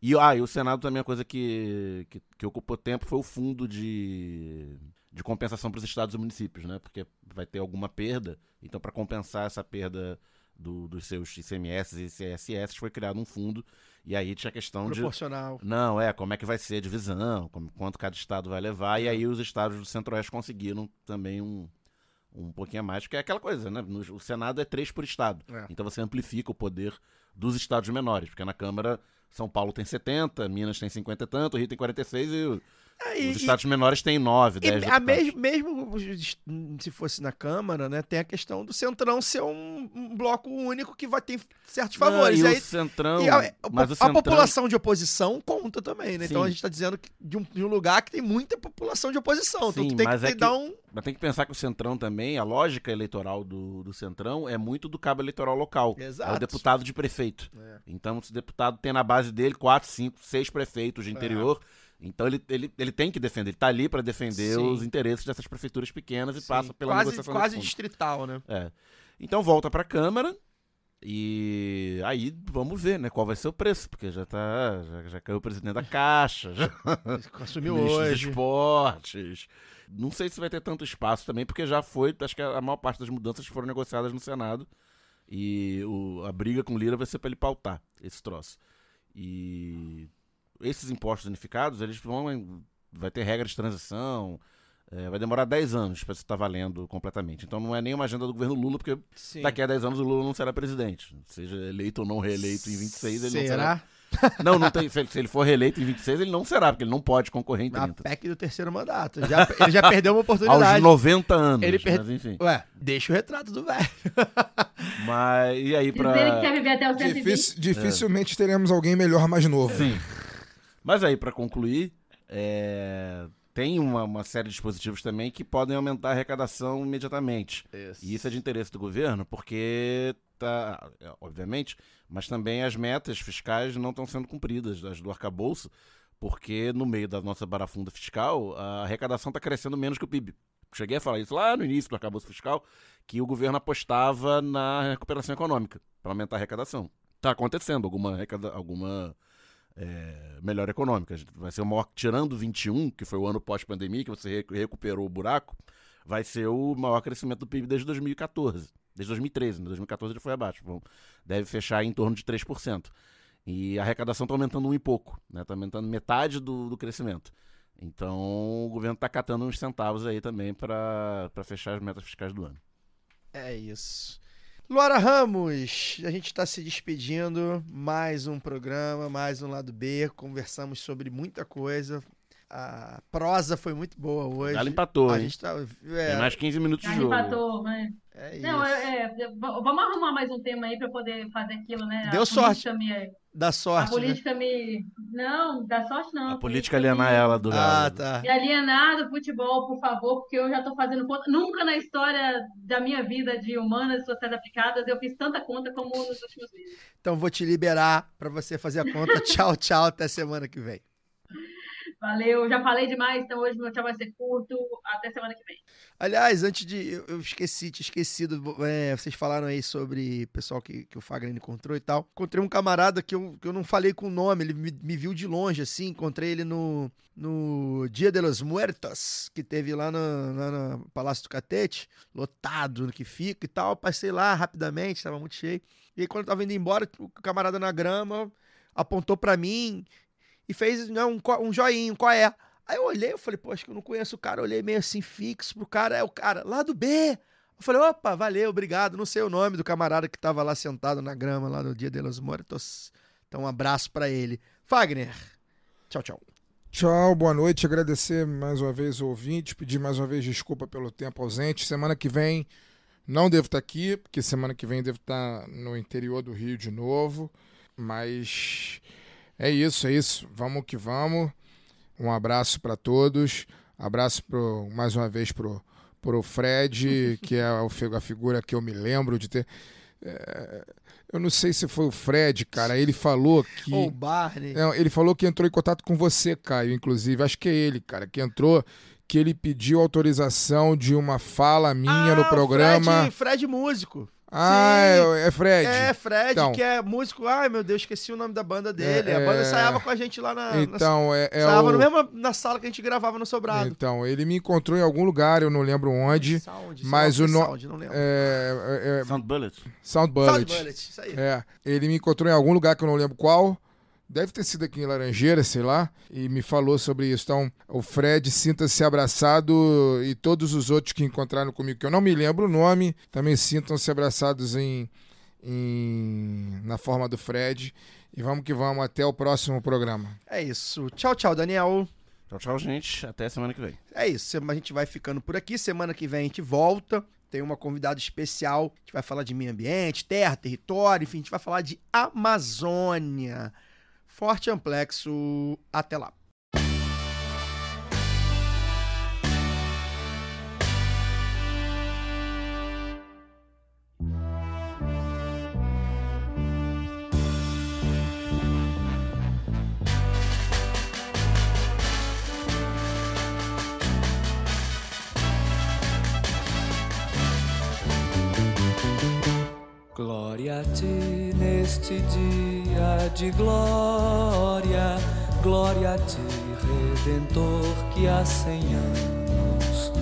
E, ah, e o Senado também, a coisa que, que, que ocupou tempo foi o fundo de, de compensação para os estados e municípios, né? Porque vai ter alguma perda, então para compensar essa perda do- dos seus ICMS e ICSS foi criado um fundo e aí tinha a questão de Proporcional. não, é, como é que vai ser a divisão, como- quanto cada estado vai levar, É. e aí os estados do Centro-Oeste conseguiram também um, um pouquinho a mais, porque é aquela coisa, né? No- o Senado é três por estado. É. Então você amplifica o poder dos estados menores, porque na Câmara São Paulo tem 70, Minas tem 50 e tanto, Rio tem 46 e o- É, e- os estados menores têm 9, E 10 a mes- mesmo se fosse na Câmara, né, tem a questão do Centrão ser um, um bloco único que vai ter certos Não, favores. e E aí, o Centrão, e a, mas o a Centrão... população de oposição conta também, né? Então Sim. a gente tá dizendo que de, um, de um lugar que tem muita população de oposição. então Sim, tu tem mas que, é que- dar um. Mas tem que pensar que o Centrão também, a lógica eleitoral do, do Centrão é muito do cabo eleitoral local. É Exato. o deputado de prefeito. É. Então, esse deputado tem na base dele quatro, cinco, seis prefeitos de É. Então, ele, ele, ele tem que defender. Ele tá ali para defender Sim. os interesses dessas prefeituras pequenas e Sim, passa pela quase, negociação quase distrital, né? É. Então, volta para a Câmara. E aí vamos ver, né, qual vai ser o preço, porque já tá, já, já caiu o presidente da Caixa, já Assumiu hoje. esportes. Não sei se vai ter tanto espaço também, porque já foi, acho que a maior parte das mudanças foram negociadas no Senado. E o- a briga com o Lira vai ser para ele pautar esse troço. E esses impostos unificados, eles vão. Vai ter regra de transição. é, vai demorar 10 anos para isso estar valendo completamente. Então não é nem uma agenda do governo Lula, porque Sim. daqui a 10 anos o Lula não será presidente. Seja eleito ou não reeleito em 26, ele não será. Será? Não, não tem, se, ele, for reeleito em 26, ele não será, porque ele não pode concorrer em A 30. PEC do terceiro mandato. Já, ele já perdeu uma Aos oportunidade. 90 anos, Ele per- mas enfim. Ué, deixa o retrato do velho. Mas, e aí pra... Dizer que quer viver até os 120. Difícil- dificilmente teremos alguém melhor mais novo. Sim. Mas aí, pra concluir, é, tem uma, uma série de dispositivos também que podem aumentar a arrecadação imediatamente. E isso é de interesse do governo, porque tá, é, obviamente, mas também as metas fiscais não estão sendo cumpridas, as do arcabouço, porque no meio da nossa barafunda fiscal, a arrecadação está crescendo menos que o PIB. Cheguei a falar isso lá no início do arcabouço fiscal, que o governo apostava na recuperação econômica para aumentar a arrecadação. Está acontecendo alguma, alguma é, melhora econômica. Vai ser o maior, tirando 21, que foi o ano pós-pandemia, que você re- recuperou o buraco, vai ser o maior crescimento do PIB desde 2014. Desde 2013, em 2014 ele foi abaixo. Vão- Deve fechar em torno de 3%. E a arrecadação está aumentando um e pouco, né? Está aumentando metade do, do crescimento. Então o governo está catando uns centavos aí também para fechar as metas fiscais do ano. É isso. Luara Ramos, a gente está se despedindo. Mais um programa, mais um lado B. Conversamos sobre muita coisa. A prosa foi muito boa hoje. Ela empatou, a hein? gente tá. Tem É, mais 15 minutos de Já jogo. empatou, né? é Não, isso. é, é, vamos arrumar mais um tema aí pra eu poder fazer aquilo, né? Deu a sorte. Me, Dá a sorte. né? política me. Não, dá sorte não. A política alienar me- ela do Ah, tá. Me alienar do futebol, por favor, porque eu já tô fazendo conta. Nunca na história da minha vida de humanas e sociais aplicadas eu fiz tanta conta como nos últimos meses. Então vou te liberar para você fazer a conta. tchau, tchau. Até semana que vem. Valeu, já falei demais, então hoje meu tchau vai ser curto. Até semana que vem. Aliás, antes de. Eu, esqueci, tinha esquecido. é, vocês falaram aí sobre o pessoal que, que o Fagner encontrou e tal. Encontrei um camarada que eu, que eu não falei com o nome, ele me, me viu de longe, assim. Encontrei ele no, no Dia de los Muertos, que teve lá no, lá no Palácio do Catete, lotado no que fica e tal. Passei lá rapidamente, estava muito cheio. E aí, quando eu tava indo embora, o camarada na grama apontou pra mim e fez né, um, um joinha, qual é? Aí eu olhei, eu falei, pô, acho que eu não conheço o cara. Eu olhei meio assim, fixo pro cara, é o cara lá do B. Eu falei, opa, valeu, obrigado. Não sei o nome do camarada que tava lá sentado na grama lá no Dia de los. Então, um abraço pra ele. Fagner, tchau, tchau. Tchau, boa noite. Agradecer mais uma vez o ouvinte, pedir mais uma vez desculpa pelo tempo ausente. Semana que vem não devo estar aqui, porque semana que vem devo estar no interior do Rio de novo. Mas é isso, é isso. Vamos que vamos. Um abraço para todos. Abraço pro, mais uma vez pro, pro Fred, que é o a figura que eu me lembro de ter. É, eu não sei se foi o Fred, cara. Ele falou que. Ou Barney. Não, ele falou que entrou em contato com você, Caio, inclusive. Acho que é ele, cara, que entrou, que ele pediu autorização de uma fala minha Ah, no o programa. Fred, Fred Músico. Ah, é, é Fred. É, Fred, Então. que é músico. Ai, meu Deus, esqueci o nome da banda dele. É, a banda é. ensaiava com a gente lá na. na então, é, é ensaiava o... no mesmo, na sala que a gente gravava no Sobrado. Então, ele me encontrou em algum lugar, eu não lembro onde. Sound, mas Sound, o no- Sound, não lembro. É, é, é, Sound Bullet. Sound Bullet. Sound Bullet, isso aí. É, ele me encontrou em algum lugar que eu não lembro qual. Deve ter sido aqui em Laranjeira, sei lá, e me falou sobre isso. Então, o Fred sinta-se abraçado e todos os outros que encontraram comigo, que eu não me lembro o nome, também sintam-se abraçados em, em- na forma do Fred. E vamos que vamos, até o próximo programa. É isso. Tchau, tchau, Daniel. Tchau, tchau, gente. Até semana que vem. É isso. A gente vai ficando por aqui. Semana que vem a gente volta. Tem uma convidada especial. A gente vai falar de meio ambiente, terra, território, enfim, a gente vai falar de Amazônia. Forte amplexo. Até lá. Glória a ti neste dia de glória, glória a ti, Redentor, que há cem anos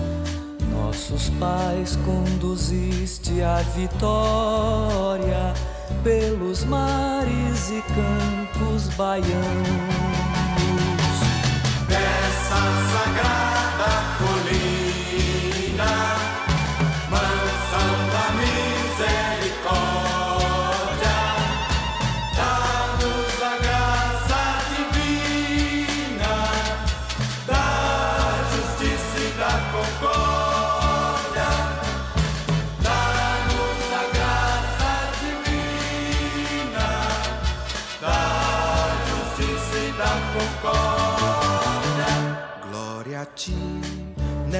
nossos pais conduziste à vitória pelos mares e campos baianos. Dessa sagrada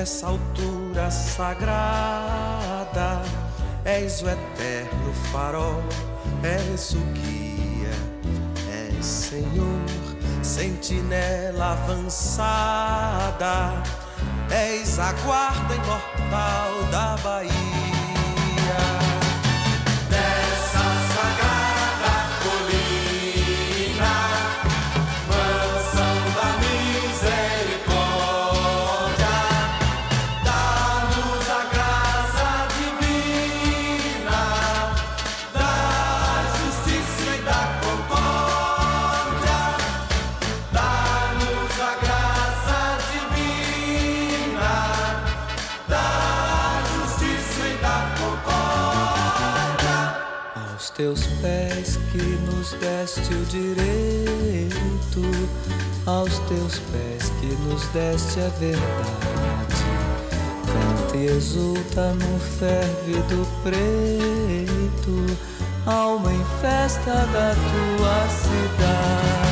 nessa altura sagrada, és o eterno farol, és o guia, és Senhor, sentinela avançada, és a guarda imortal da Bahia. Que nos deste o direito, aos teus pés que nos deste a verdade. Canta e exulta no fervido preto, alma em festa da tua cidade.